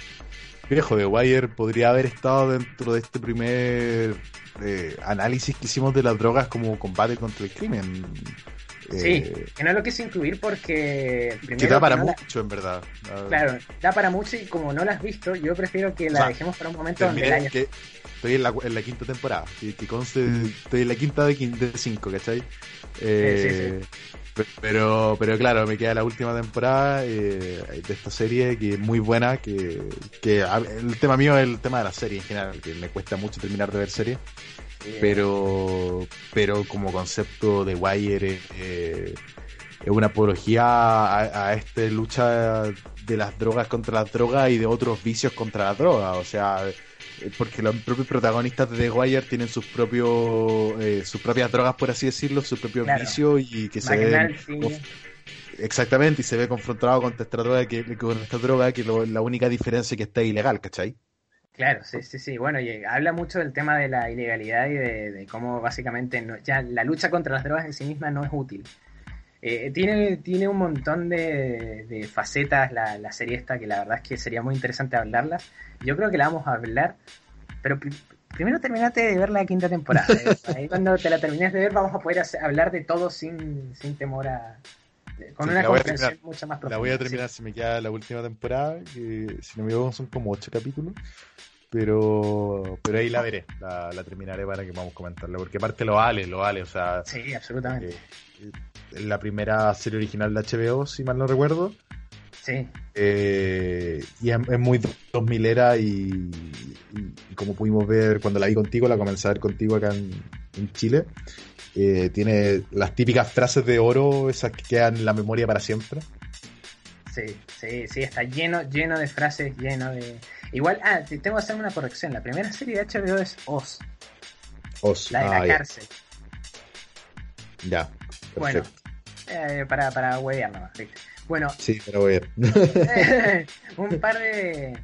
Viejo, The Wire podría haber estado dentro de este primer eh, análisis que hicimos de las drogas como combate contra el crimen. Sí, Eh, que no lo quise incluir porque primero que da para que no la- mucho, en verdad. Ah, claro, da para mucho y como no la has visto, yo prefiero que la O sea, dejemos para un momento donde la que estoy en la, en la quinta temporada. Que, que conste, estoy en la quinta de, de cinco, ¿cachai? Eh, pe- Pero, pero claro, me queda la última temporada eh, de esta serie que es muy buena. Que, que a- el tema mío es el tema de la serie en general, que me cuesta mucho terminar de ver series. Pero pero como concepto de Wire eh, es una apología a, a esta lucha de las drogas contra las drogas y de otros vicios contra las drogas o sea porque los propios protagonistas de The Wire tienen sus propios eh, sus propias drogas por así decirlo sus propios Claro. vicios y que se ven exactamente, y se ve confrontado con esta droga que, con esta droga que lo- la única diferencia es que está ilegal, ¿cachai? Claro, sí, sí, sí. Bueno, y habla mucho del tema de la ilegalidad y de, de cómo básicamente no- ya la lucha contra las drogas en sí misma no es útil. Eh, tiene, tiene un montón de, de facetas la, la serie esta que la verdad es que sería muy interesante hablarlas. Yo creo que la vamos a hablar, pero pri- primero terminate de ver la quinta temporada. ¿eh? Ahí cuando te la termines de ver vamos a poder hacer- hablar de todo sin, sin temor a... Con Sí, una comprensión terminar. mucho más profunda. La voy a sí. terminar si me queda la última temporada, que si no me equivoco son como ocho capítulos. Pero, pero ahí la veré, la, la terminaré para que a comentarla, porque aparte lo vale, lo vale, o sea, Sí, absolutamente. eh, la primera serie original de HBO, si mal no recuerdo, Sí, eh, y es, es muy 2000 era y, y- y como pudimos ver cuando la vi contigo, la comencé a ver contigo acá en, en Chile, eh, tiene las típicas frases de oro, esas que quedan en la memoria para siempre. Sí, sí, sí, está lleno, lleno de frases, lleno de... Igual, ah, te- tengo que hacer una corrección. La primera serie de HBO es Oz, Os- la de ah, la ya, cárcel. ya, Bueno, eh, para, para huevear nomás. Bueno, Sí, pero voy a ver. un par de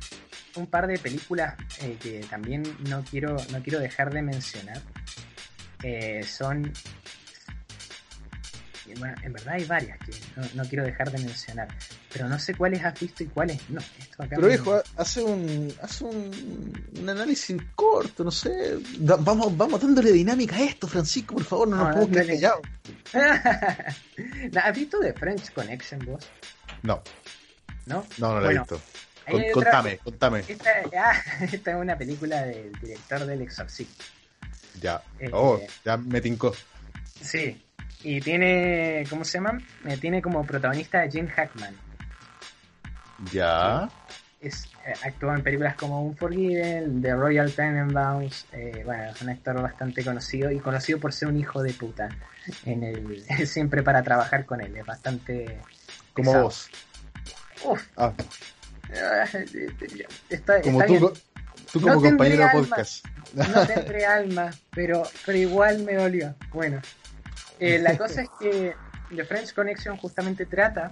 un par de películas eh, que también no quiero no quiero dejar de mencionar eh, son bueno, en verdad hay varias que no, no quiero dejar de mencionar pero no sé cuáles has visto y cuáles no esto acá Pero me- hijo, hace un, hace un, un análisis corto, no sé. Da- vamos, vamos dándole dinámica a esto, Francisco, por favor, no nos No, podemos quedar callados. ¿Has visto The French Connection vos? No, ¿No? no, no lo Bueno, he visto. Con- otra- contame, contame. Esta, ah, esta es una película del director del Exorcista. Ya. Eh, Oh, ya me tincó. Sí. Y tiene, ¿cómo se llama? Eh, tiene como protagonista a Jim Hackman. Ya. Es, eh, actuó en películas como Unforgiven, The Royal Tenenbaums. Eh, bueno, es un actor bastante conocido y conocido por ser un hijo de puta. En el, siempre para trabajar con él. Es bastante. Como pesado. vos. Uf, Ah, está, como está tú, bien. co- tú No como tendré compañero de alma. podcast. No tendré alma, pero, pero igual me dolió. Bueno, eh, la cosa es que The French Connection justamente trata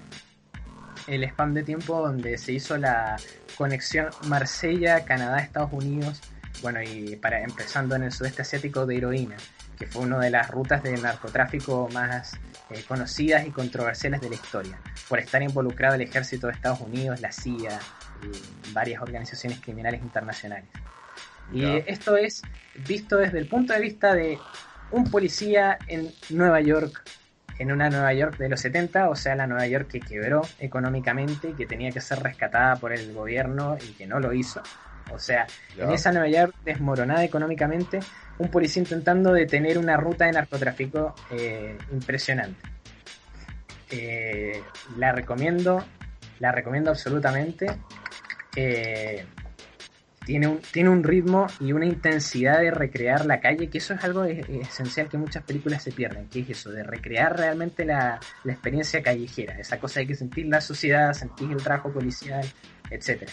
el spam de tiempo donde se hizo la conexión Marsella, Canadá, Estados Unidos, bueno, y para empezando en el sudeste asiático de heroína, que fue una de las rutas de narcotráfico más eh, conocidas y controversiales de la historia, por estar involucrado el ejército de Estados Unidos, la CIA y varias organizaciones criminales internacionales. Y esto es visto desde el punto de vista de un policía en Nueva York, en una Nueva York de los 70, o sea, la Nueva York que quebró económicamente y que tenía que ser rescatada por el gobierno y que no lo hizo. O sea, en esa Nueva York desmoronada económicamente, un policía intentando detener una ruta de narcotráfico eh, impresionante. Eh, la recomiendo, la recomiendo absolutamente. Eh, tiene un, tiene un ritmo y una intensidad de recrear la calle, que eso es algo es- esencial que muchas películas se pierden, que es eso, de recrear realmente la, la experiencia callejera, esa cosa de que sentir la sociedad, sentir el trabajo policial, etcétera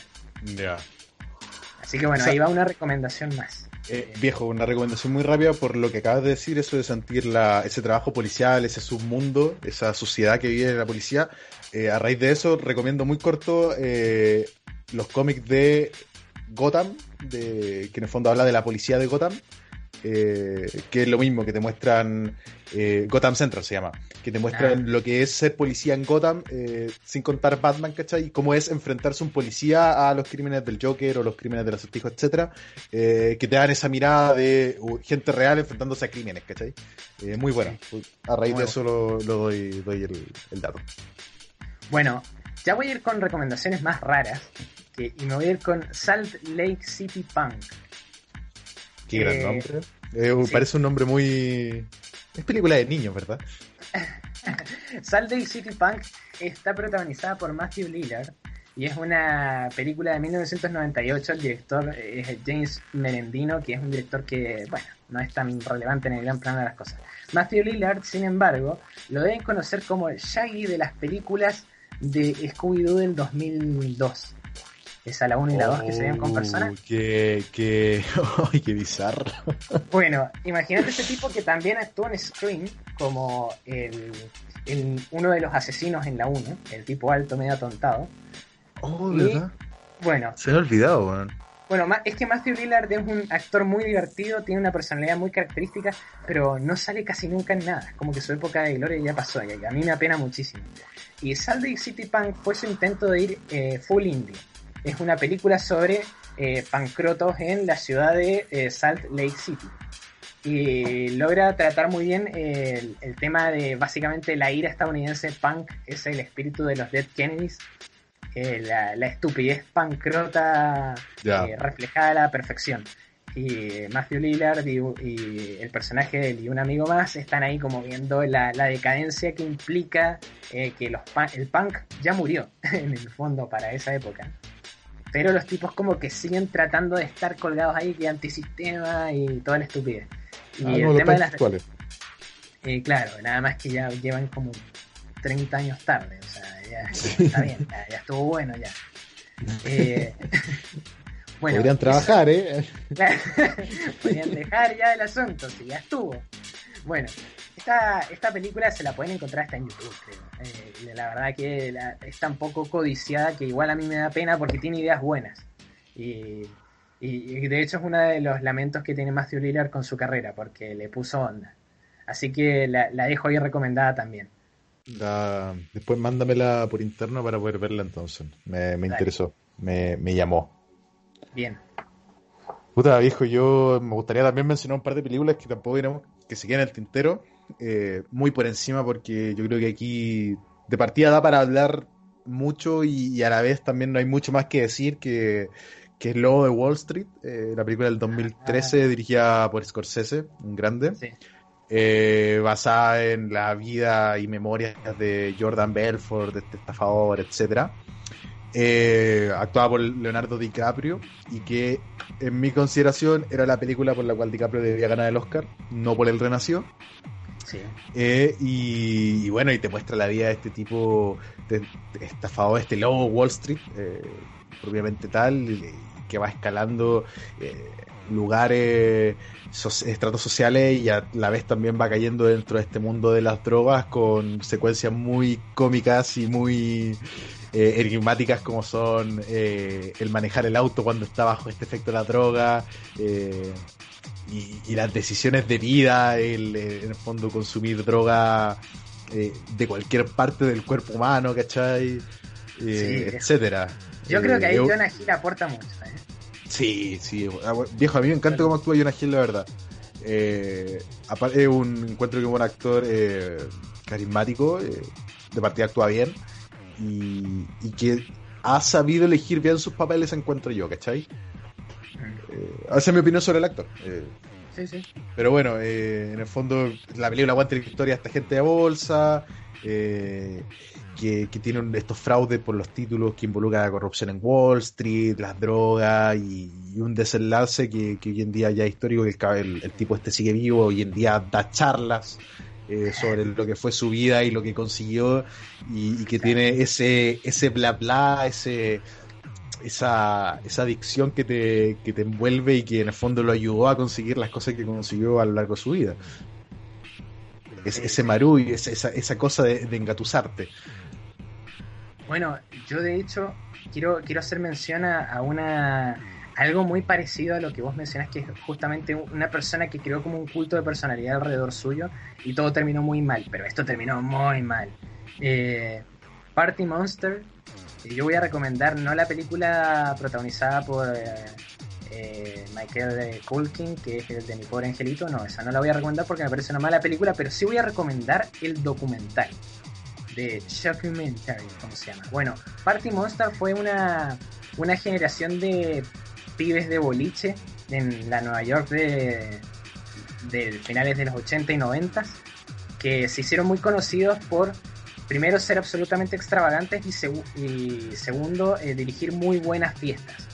Ya. Así que bueno, O sea- ahí va una recomendación más. Eh, viejo, una recomendación muy rápida por lo que acabas de decir, eso de sentir la, ese trabajo policial, ese submundo, esa sociedad que vive la policía. Eh, a raíz de eso, recomiendo muy corto eh, los cómics de Gotham, de, que en el fondo habla de la policía de Gotham, eh, que es lo mismo, que te muestran eh, Gotham Central se llama, que te muestran Ah. lo que es ser policía en Gotham, eh, sin contar Batman, ¿cachai? Y cómo es enfrentarse un policía a los crímenes del Joker o los crímenes del acertijo, etcétera, que te dan esa mirada de uh, gente real enfrentándose a crímenes, ¿cachai? Muy buena. A raíz Muy de eso lo, lo doy, doy el, el dato. Bueno, ya voy a ir con recomendaciones más raras. Y me voy a ir con Salt Lake City Punk. Qué Eh, gran nombre. Eh, sí. Parece un nombre muy... Es película de niños, ¿verdad? Salt Lake City Punk está protagonizada por Matthew Lillard y es una película de 1998. El director es James Merendino, que es un director que, bueno, no es tan relevante en el gran plano de las cosas. Matthew Lillard, sin embargo, lo deben conocer como el Shaggy de las películas de Scooby-Doo del 2002. Esa la 1 y la 2 que se ven con personas. Oh, Qué, qué... Ay, qué bizarro. Bueno, imagínate ese tipo que también actuó en Scream como el el- uno de los asesinos en la 1, el tipo alto medio atontado. Oh, Y- ¿verdad? Bueno, Se me ha olvidado, weón. bueno, es que Matthew Lillard es un actor muy divertido, tiene una personalidad muy característica, pero no sale casi nunca en nada. Como que su época de gloria ya pasó y a mí me apena muchísimo. Y Salt Lake City Punk fue su intento de ir eh, full indie. Es una película sobre eh, pancrotos en la ciudad de eh, Salt Lake City. Y logra tratar muy bien eh, el, el tema de básicamente la ira estadounidense punk, es el espíritu de los Dead Kennedys, eh, la, la estupidez pancrota Ya. eh, reflejada a la perfección. Y Matthew Lillard y, y el personaje de él y un amigo más están ahí como viendo la, la decadencia que implica eh, que los el punk ya murió en el fondo para esa época. Pero los tipos como que siguen tratando de estar colgados ahí, que antisistema y toda la estupidez. Y Ah, el tema de las... eh, claro, nada más que ya llevan como 30 años tarde, o sea, ya está bien, ya, ya estuvo bueno ya. Eh, bueno, Podrían eso- trabajar, ¿eh? Claro, podrían dejar ya el asunto, si ya estuvo. Bueno, esta, esta película se la pueden encontrar hasta en YouTube, creo. Eh, la verdad que la- es tan poco codiciada que igual a mí me da pena porque tiene ideas buenas. Y, y- y de hecho es uno de los lamentos que tiene Matthew Lillard con su carrera, porque le puso onda. Así que la, la dejo ahí recomendada también. La- Después mándamela por interno para poder verla entonces. Me, interesó, me, me llamó. Bien. Puta, viejo, yo me gustaría también mencionar un par de películas que tampoco diremos que se en el tintero, eh, muy por encima, porque yo creo que aquí de partida da para hablar mucho y, y a la vez también no hay mucho más que decir que, que es Lobo de Wall Street, eh, la película del 2013 dirigida por Scorsese, un grande, Sí. eh, basada en la vida y memorias de Jordan Belfort, de este estafador, etcétera eh, actuada por Leonardo DiCaprio y que en mi consideración era la película por la cual DiCaprio debía ganar el Oscar, no por El Renació. Eh, y, bueno, y te muestra la vida de este tipo de, de estafador, este lobo Wall Street, eh, propiamente tal, que va escalando eh, lugares, estratos sociales y a la vez también va cayendo dentro de este mundo de las drogas con secuencias muy cómicas y muy eh, enigmáticas como son el manejar el auto cuando está bajo este efecto de la droga y, y las decisiones de vida, el, en el fondo consumir droga eh, de cualquier parte del cuerpo humano, ¿cachai? Eh, Sí. etcétera. Yo creo que ahí Eh, yo- Jonah Hill aporta mucho. ¿eh? Sí, sí. ah, Viejo, a mí me encanta cómo actúa Jonah Hill, la verdad. Eh, es un encuentro que un actor eh, carismático, eh, de partida actúa bien y, y que ha sabido elegir bien sus papeles, encuentro yo, ¿cachai? Eh, esa es mi opinión sobre el actor. Eh, Sí, sí. pero bueno, eh, en el fondo la película aguanta la historia de esta gente de bolsa, eh, que, que tiene un- estos fraudes por los títulos que involucran la corrupción en Wall Street, las drogas y, y un desenlace que, que hoy en día ya es histórico, que el tipo este sigue vivo, hoy en día da charlas eh, sobre lo que fue su vida y lo que consiguió y, y que tiene ese, ese bla bla, ese esa, esa adicción que te, que te envuelve y que en el fondo lo ayudó a conseguir las cosas que consiguió a lo largo de su vida. Es- ese marullo, esa, esa, esa cosa de, engatusarte. Bueno, yo de hecho quiero, quiero hacer mención a, una algo muy parecido a lo que vos mencionás, que es justamente una persona que creó como un culto de personalidad alrededor suyo y todo terminó muy mal, pero esto terminó muy mal. Eh, Party Monster, yo voy a recomendar no la película protagonizada por eh, eh, Michael Culkin, que es el de Mi Pobre Angelito, no, esa no la voy a recomendar porque me parece una mala película, pero sí voy a recomendar el documental de Shockumentary, ¿cómo se llama? Bueno, Party Monster fue una, una generación de pibes de boliche en la Nueva York de, de finales de los 80 y 90 que se hicieron muy conocidos por primero ser absolutamente extravagantes y, segu- y segundo eh, dirigir muy buenas fiestas.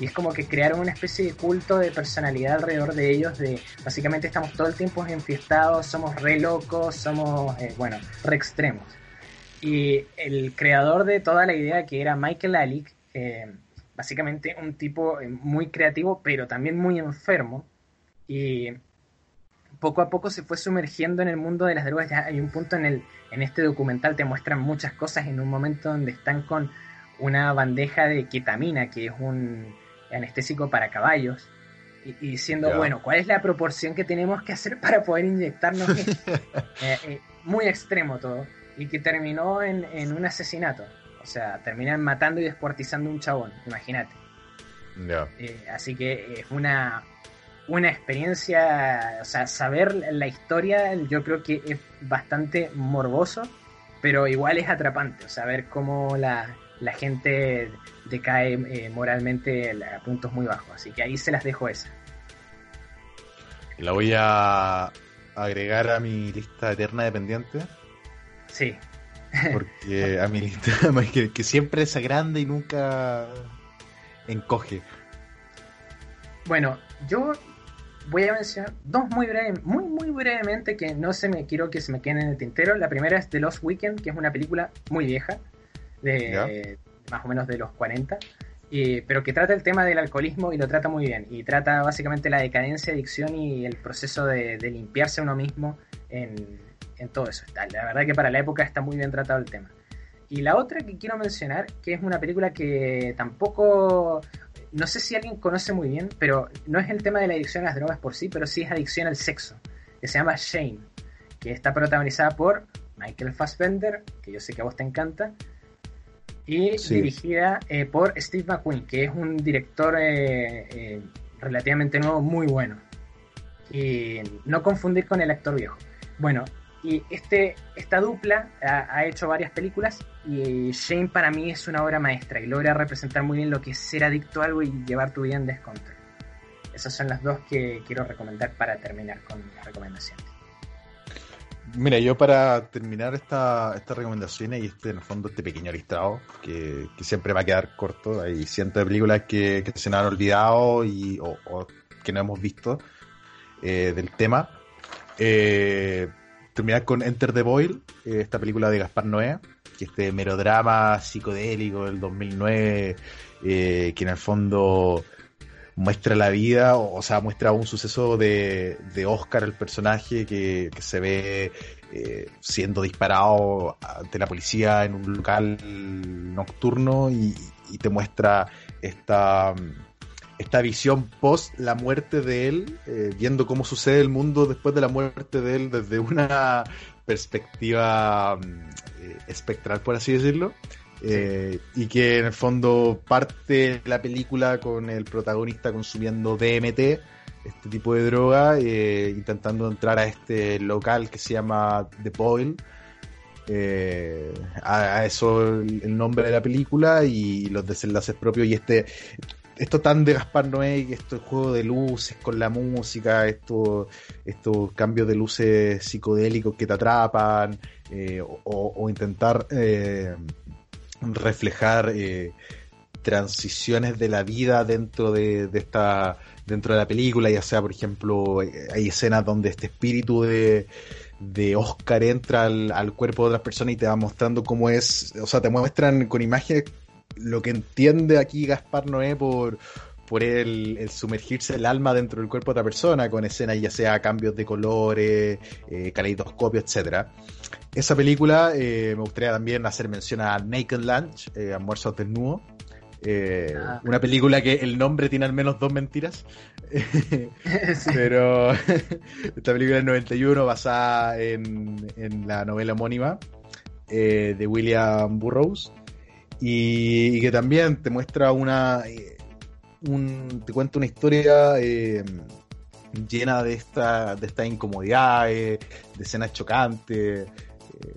Y es como que crearon una especie de culto de personalidad alrededor de ellos, de básicamente estamos todo el tiempo enfiestados, somos re locos, somos, eh, bueno, re extremos. Y el creador de toda la idea, que era Michael Alick, eh, básicamente un tipo eh, muy creativo, pero también muy enfermo. Y poco a poco se fue sumergiendo en el mundo de las drogas. Ya hay un punto en, el, en este documental, te muestran muchas cosas en un momento donde están con una bandeja de ketamina, que es un anestésico para caballos, y, diciendo, bueno, ¿cuál es la proporción que tenemos que hacer para poder inyectarnos esto? Eh, eh, muy extremo todo, y que terminó en, en, un asesinato. O sea, terminan matando y descuartizando un chabón, imagínate. Eh, así que es una, una experiencia, o sea, saber la historia yo creo que es bastante morboso, pero igual es atrapante, o sea, ver cómo la, la gente decae eh, moralmente a puntos muy bajos. Así que ahí se las dejo esa. La voy a agregar a mi lista eterna de pendientes. Sí. Porque a mi lista, que, que siempre es grande y nunca encoge. Bueno, yo voy a mencionar dos muy muy muy brevemente que no se me quiero que se me queden en el tintero. La primera es The Lost Weekend, que es una película muy vieja, de más o menos de los 40, pero que trata el tema del alcoholismo y lo trata muy bien. Y trata básicamente la decadencia, adicción y el proceso de, limpiarse a uno mismo en, en todo eso. La verdad que para la época está muy bien tratado el tema. Y la otra que quiero mencionar, que es una película que tampoco, no sé si alguien conoce muy bien, pero no es el tema de la adicción a las drogas por sí, pero sí es adicción al sexo, que se llama Shane, que está protagonizada por Michael Fassbender, que yo sé que a vos te encanta, y dirigida eh, por Steve McQueen, que es un director eh, eh, relativamente nuevo, muy bueno. Y no confundir con el actor viejo. Bueno, y este, esta dupla ha, hecho varias películas y Shane para mí es una obra maestra y logra representar muy bien lo que es ser adicto a algo y llevar tu vida en descontrol. Esas son las dos que quiero recomendar para terminar con mis recomendaciones. Mira, yo para terminar esta, esta recomendación y este, en el fondo, este pequeño listado, que, siempre va a quedar corto, hay cientos de películas que, se nos han olvidado y, o, que no hemos visto eh, del tema. Eh, terminar con Enter the Boil, eh, esta película de Gaspar Noé, que este melodrama psicodélico del 2009, eh, que en el fondo muestra la vida, o, sea, muestra un suceso de, de Oscar, el personaje, que, se ve eh, siendo disparado ante la policía en un local nocturno y te muestra esta esta visión post la muerte de él, eh, viendo cómo sucede el mundo después de la muerte de él desde una perspectiva mm, eh, espectral, por así decirlo. Eh, y que en el fondo parte la película con el protagonista consumiendo DMT, este tipo de droga, intentando entrar a este local que se llama The Boil. a, eso el, nombre de la película y los desenlaces propios y este esto tan de Gaspar Noé, esto juego de luces con la música, estos cambios de luces psicodélicos que te atrapan, eh, o, intentar eh, reflejar eh, transiciones de la vida dentro de, esta dentro de la película, ya sea por ejemplo hay escenas donde este espíritu de de Oscar entra al, al cuerpo de otras personas y te va mostrando cómo es, o sea, te muestran con imágenes lo que entiende aquí Gaspar Noé por, por el, sumergirse el alma dentro del cuerpo de otra persona, con escenas ya sea cambios de colores, eh, caleidoscopio, etcétera. Esa película eh, me gustaría también hacer mención a Naked Lunch, eh, Almuerzo Desnudo. Eh, ah. Una película que el nombre tiene al menos dos mentiras. Pero esta película del 91 basada en, en la novela homónima de William Burroughs y, que también te muestra una. Eh, un, te cuenta una historia eh, llena de esta, de esta incomodidad, de escenas chocantes, eh,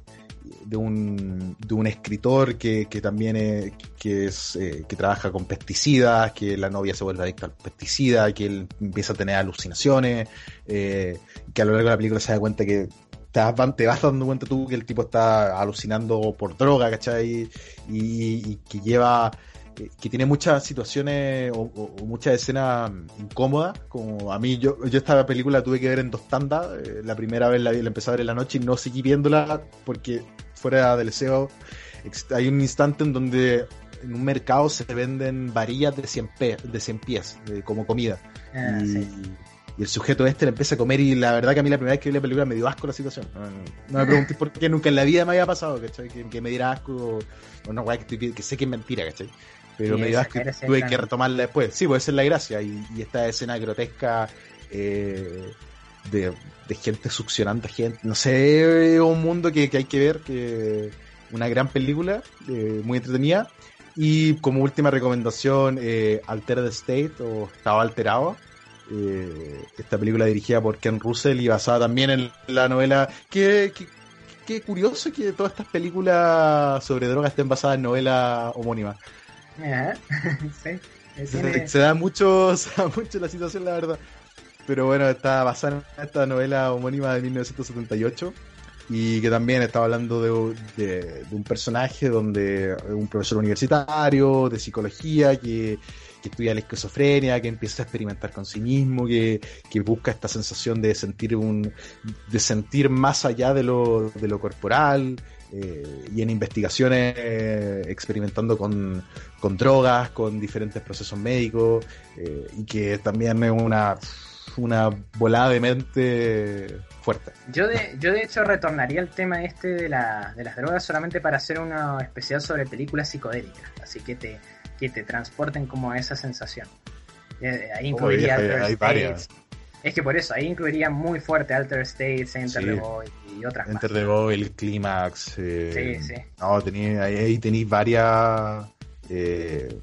de, un, de un escritor que, que también es, que, es, que trabaja con pesticidas, que la novia se vuelve adicta al pesticida, que él empieza a tener alucinaciones, que a lo largo de la película se da cuenta que te vas, dando cuenta tú que el tipo está alucinando por droga, ¿cachai? Y, que lleva, eh, que tiene muchas situaciones o, muchas escenas incómodas, como a mí, yo, yo esta película tuve que ver en dos tandas, eh, la primera vez la, la empecé a ver en la noche y no seguí viéndola porque fuera del deseo hay un instante en donde en un mercado se venden varillas de 100, de 100 pies como comida. Ah, y, y el sujeto este le empieza a comer y la verdad que a mí la primera vez que vi la película me dio asco la situación. No, no, no me pregunté por qué nunca en la vida me había pasado, ¿cachai? Que, que me diera asco o una weá que, sé que es mentira, ¿cachai? Pero Sí, me dio asco y tuve que la- retomarla después. Sí, pues esa es la gracia y, y esta escena grotesca eh, de, de gente succionando a gente. No sé, es un mundo que, que hay que ver, que una gran película, eh, muy entretenida. Y como última recomendación, eh, Altered State o Estado Alterado. Eh, esta película dirigida por Ken Russell y basada también en la novela. Qué, qué, qué curioso que todas estas películas sobre drogas estén basadas en novelas homónimas. Ajá. sí. Se, da mucho, se da mucho la situación, la verdad. Pero bueno, está basada en esta novela homónima de 1978 y que también estaba hablando de, de- de un personaje donde un profesor universitario de psicología que, que estudia la esquizofrenia, que empieza a experimentar con sí mismo, que, que busca esta sensación de sentir un de sentir más allá de lo, de lo corporal eh, y en investigaciones eh, experimentando con, con drogas, con diferentes procesos médicos eh, y que también es una una volada de mente fuerte. Yo de, yo de hecho retornaría al tema este de, la, de las drogas solamente para hacer una especial sobre películas psicodélicas, así que te, que te transporten como a esa sensación. Eh, ahí incluiría hay- Altered hay varias. States. Es que por eso, ahí incluiría muy fuerte Alter States, Enter Sí. the Void y otras más. Enter the Void, el Clímax. eh, Sí, sí. No, tení, ahí, ahí tenéis varias. eh,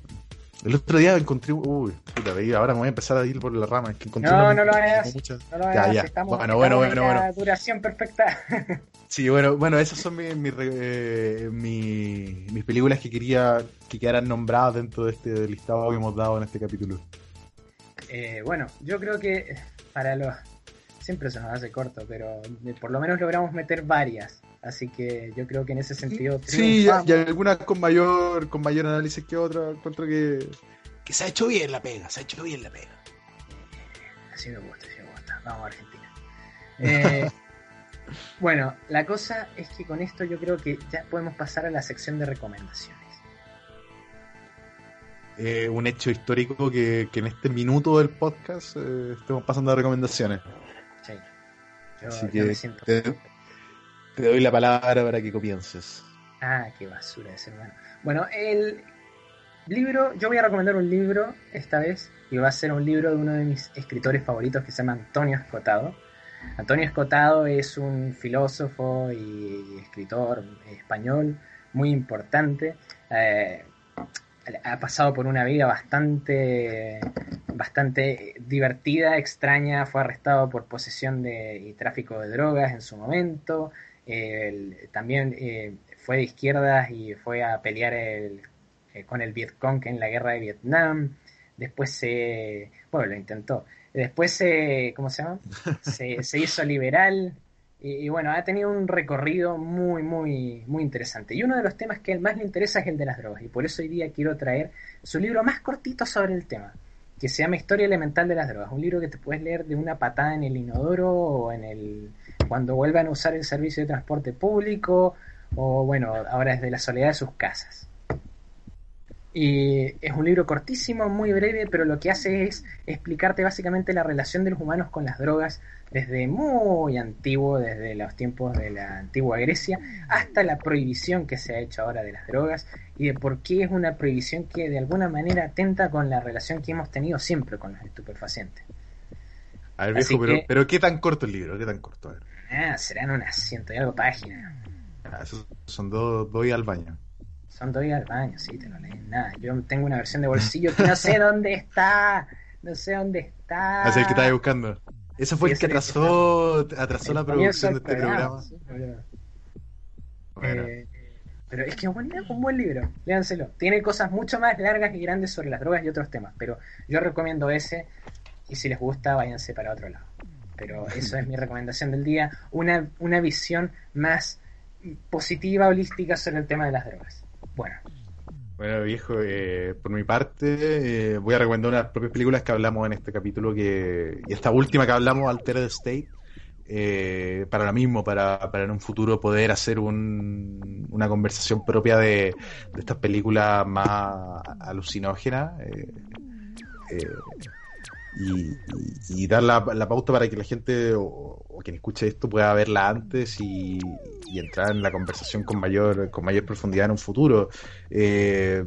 el otro día encontré. Uy, puta, ahora me voy a empezar a ir por la rama. Es que encontré No, no lo hagas. muchas- No lo Ya, hagas, ya. estamos, Bueno, bueno, estamos en bueno, la bueno. duración perfecta. Sí, bueno, bueno, esas son eh, mi- mis películas que quería que quedaran nombradas dentro de este listado que hemos dado en este capítulo. Eh, bueno, yo creo que para los... Siempre se nos hace corto, pero por lo menos logramos meter varias. Así que yo creo que en ese sentido... Sí, y algunas con mayor con mayor análisis que otras. Encuentro que, que se ha hecho bien la pega, se ha hecho bien la pega. Así me gusta, así me gusta. Vamos a Argentina. Eh, bueno, la cosa es que con esto yo creo que ya podemos pasar a la sección de recomendaciones. Eh, un hecho histórico que, que en este minuto del podcast eh, estemos pasando a recomendaciones. Yo, Así que siento... te, te doy la palabra para que comiences. Ah, qué basura de ser humano. Bueno, el libro, yo voy a recomendar un libro esta vez, y va a ser un libro de uno de mis escritores favoritos que se llama Antonio Escotado. Antonio Escotado es un filósofo y escritor español muy importante. Eh, ha pasado por una vida bastante, bastante divertida, extraña. Fue arrestado por posesión de, y tráfico de drogas en su momento. El- también eh, fue de izquierdas y fue a pelear el- eh, con el Vietcong en la guerra de Vietnam. Después se. Bueno, lo intentó. Después se. ¿Cómo se llama? Se, se hizo liberal. Y, bueno, ha tenido un recorrido muy, muy, muy interesante. Y uno de los temas que más le interesa es el de las drogas. Y por eso hoy día quiero traer su libro más cortito sobre el tema, que se llama Historia Elemental de las Drogas. Un libro que te puedes leer de una patada en el inodoro o en el cuando vuelvan a usar el servicio de transporte público o bueno, ahora desde la soledad de sus casas. Y es un libro cortísimo, muy breve, pero lo que hace es explicarte básicamente la relación de los humanos con las drogas desde muy antiguo, desde los tiempos de la antigua Grecia, hasta la prohibición que se ha hecho ahora de las drogas y de por qué es una prohibición que de alguna manera atenta con la relación que hemos tenido siempre con los estupefacientes. A ver, viejo, pero, que- pero ¿qué tan corto el libro? ¿Qué tan corto? A ver. Ah, serán unas ciento y algo páginas. Ah, esos son dos, dos y al baño. Son dos días al baño, sí, te lo leen. Nada, yo tengo una versión de bolsillo que no sé dónde está. No sé dónde está. Así que estabas buscando. Ese fue Sí, el que atrasó, atrasó la producción de este programa. sí, pero- Bueno, Eh, pero es que es un buen libro, léanselo. Tiene cosas mucho más largas y grandes sobre las drogas y otros temas, pero yo recomiendo ese y si les gusta váyanse para otro lado. Pero eso es mi recomendación del día, una, una visión más positiva, holística sobre el tema de las drogas. Bueno, viejo, eh, por mi parte, eh, voy a recomendar unas propias películas que hablamos en este capítulo que y esta última que hablamos, Altered State, eh, para ahora mismo, para, para en un futuro poder hacer un- una conversación propia de, de estas películas más alucinógenas. eh, eh, y, y- y dar la, la pauta para que la gente o, o quien escuche esto pueda verla antes y, y entrar en la conversación con mayor con mayor profundidad en un futuro. Eh,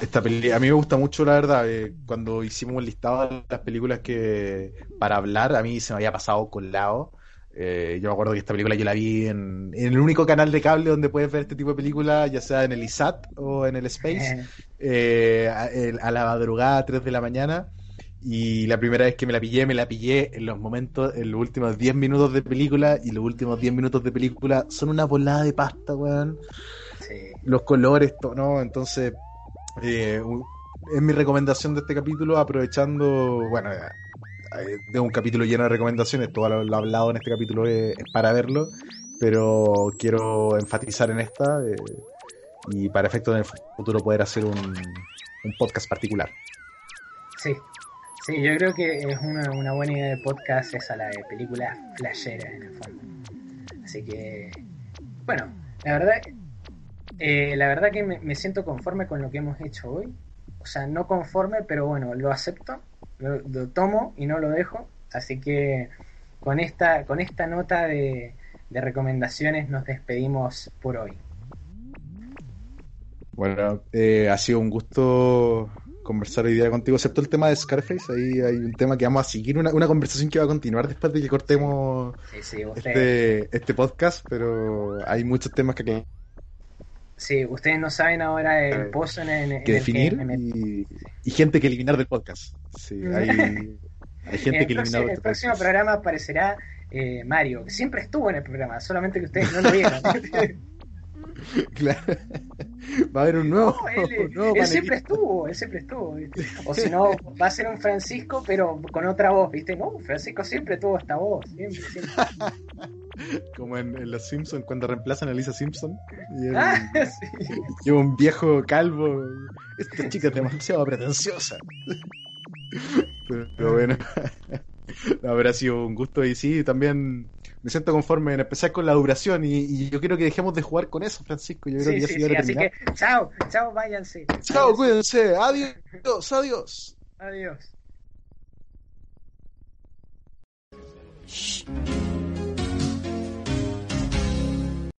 esta peli a mí me gusta mucho, la verdad. eh, cuando hicimos el listado de las películas que para hablar, a mí se me había pasado colado. Eh, yo me acuerdo que esta película yo la vi en, en el único canal de cable donde puedes ver este tipo de películas, ya sea en el ISAT o en el Space, eh, a, el- a la madrugada, 3 de la mañana. Y la primera vez que me la pillé, me la pillé en los momentos, en los últimos 10 minutos de película. Y los últimos 10 minutos de película son una volada de pasta, weón Sí. los colores, todo, ¿no? Entonces, eh, es mi recomendación de este capítulo, aprovechando, bueno, eh, de un capítulo lleno de recomendaciones, todo lo, lo hablado en este capítulo es, es para verlo, pero quiero enfatizar en esta eh, y para efectos en el futuro poder hacer un, un podcast particular. Sí, sí, yo creo que es una, una buena idea de podcast esa la de películas flasheras en el fondo. Así que, bueno, la verdad, eh, la verdad que me, siento conforme con lo que hemos hecho hoy. O sea, no conforme, pero bueno, lo acepto, lo, lo tomo y no lo dejo. Así que con esta, con esta nota de, de recomendaciones nos despedimos por hoy. Bueno, eh, ha sido un gusto conversar hoy día contigo, excepto el tema de Scarface, ahí hay un tema que vamos a seguir, una, una conversación que va a continuar después de que cortemos Sí, sí, usted- este, este podcast, pero hay muchos temas que, que sí, ustedes no saben ahora el Eh, pozo en, en- en el que definir y, y gente que eliminar del podcast. Sí, hay, hay gente el que eliminar de el próximo podcast. programa aparecerá eh, Mario, que siempre estuvo en el programa, solamente que ustedes no lo vieron. Claro. Va a haber un nuevo, No, él, un nuevo él siempre estuvo, él siempre estuvo. ¿viste? O si no, va a ser un Francisco, pero con otra voz, ¿viste? No, Francisco siempre tuvo esta voz, siempre, siempre. Como en, en Los Simpsons, cuando reemplazan a Lisa Simpson. Y Ah, sí. lleva un viejo calvo. Esta chica es demasiado pretenciosa. Pero bueno, habrá sido un gusto y sí, también me siento conforme, en especial con la duración. Y, y yo creo que dejemos de jugar con eso, Francisco. Yo creo Sí, que ya sí, sí, así que chao, chao, váyanse. Chao, cuídense. Adiós, adiós. Adiós. Shh.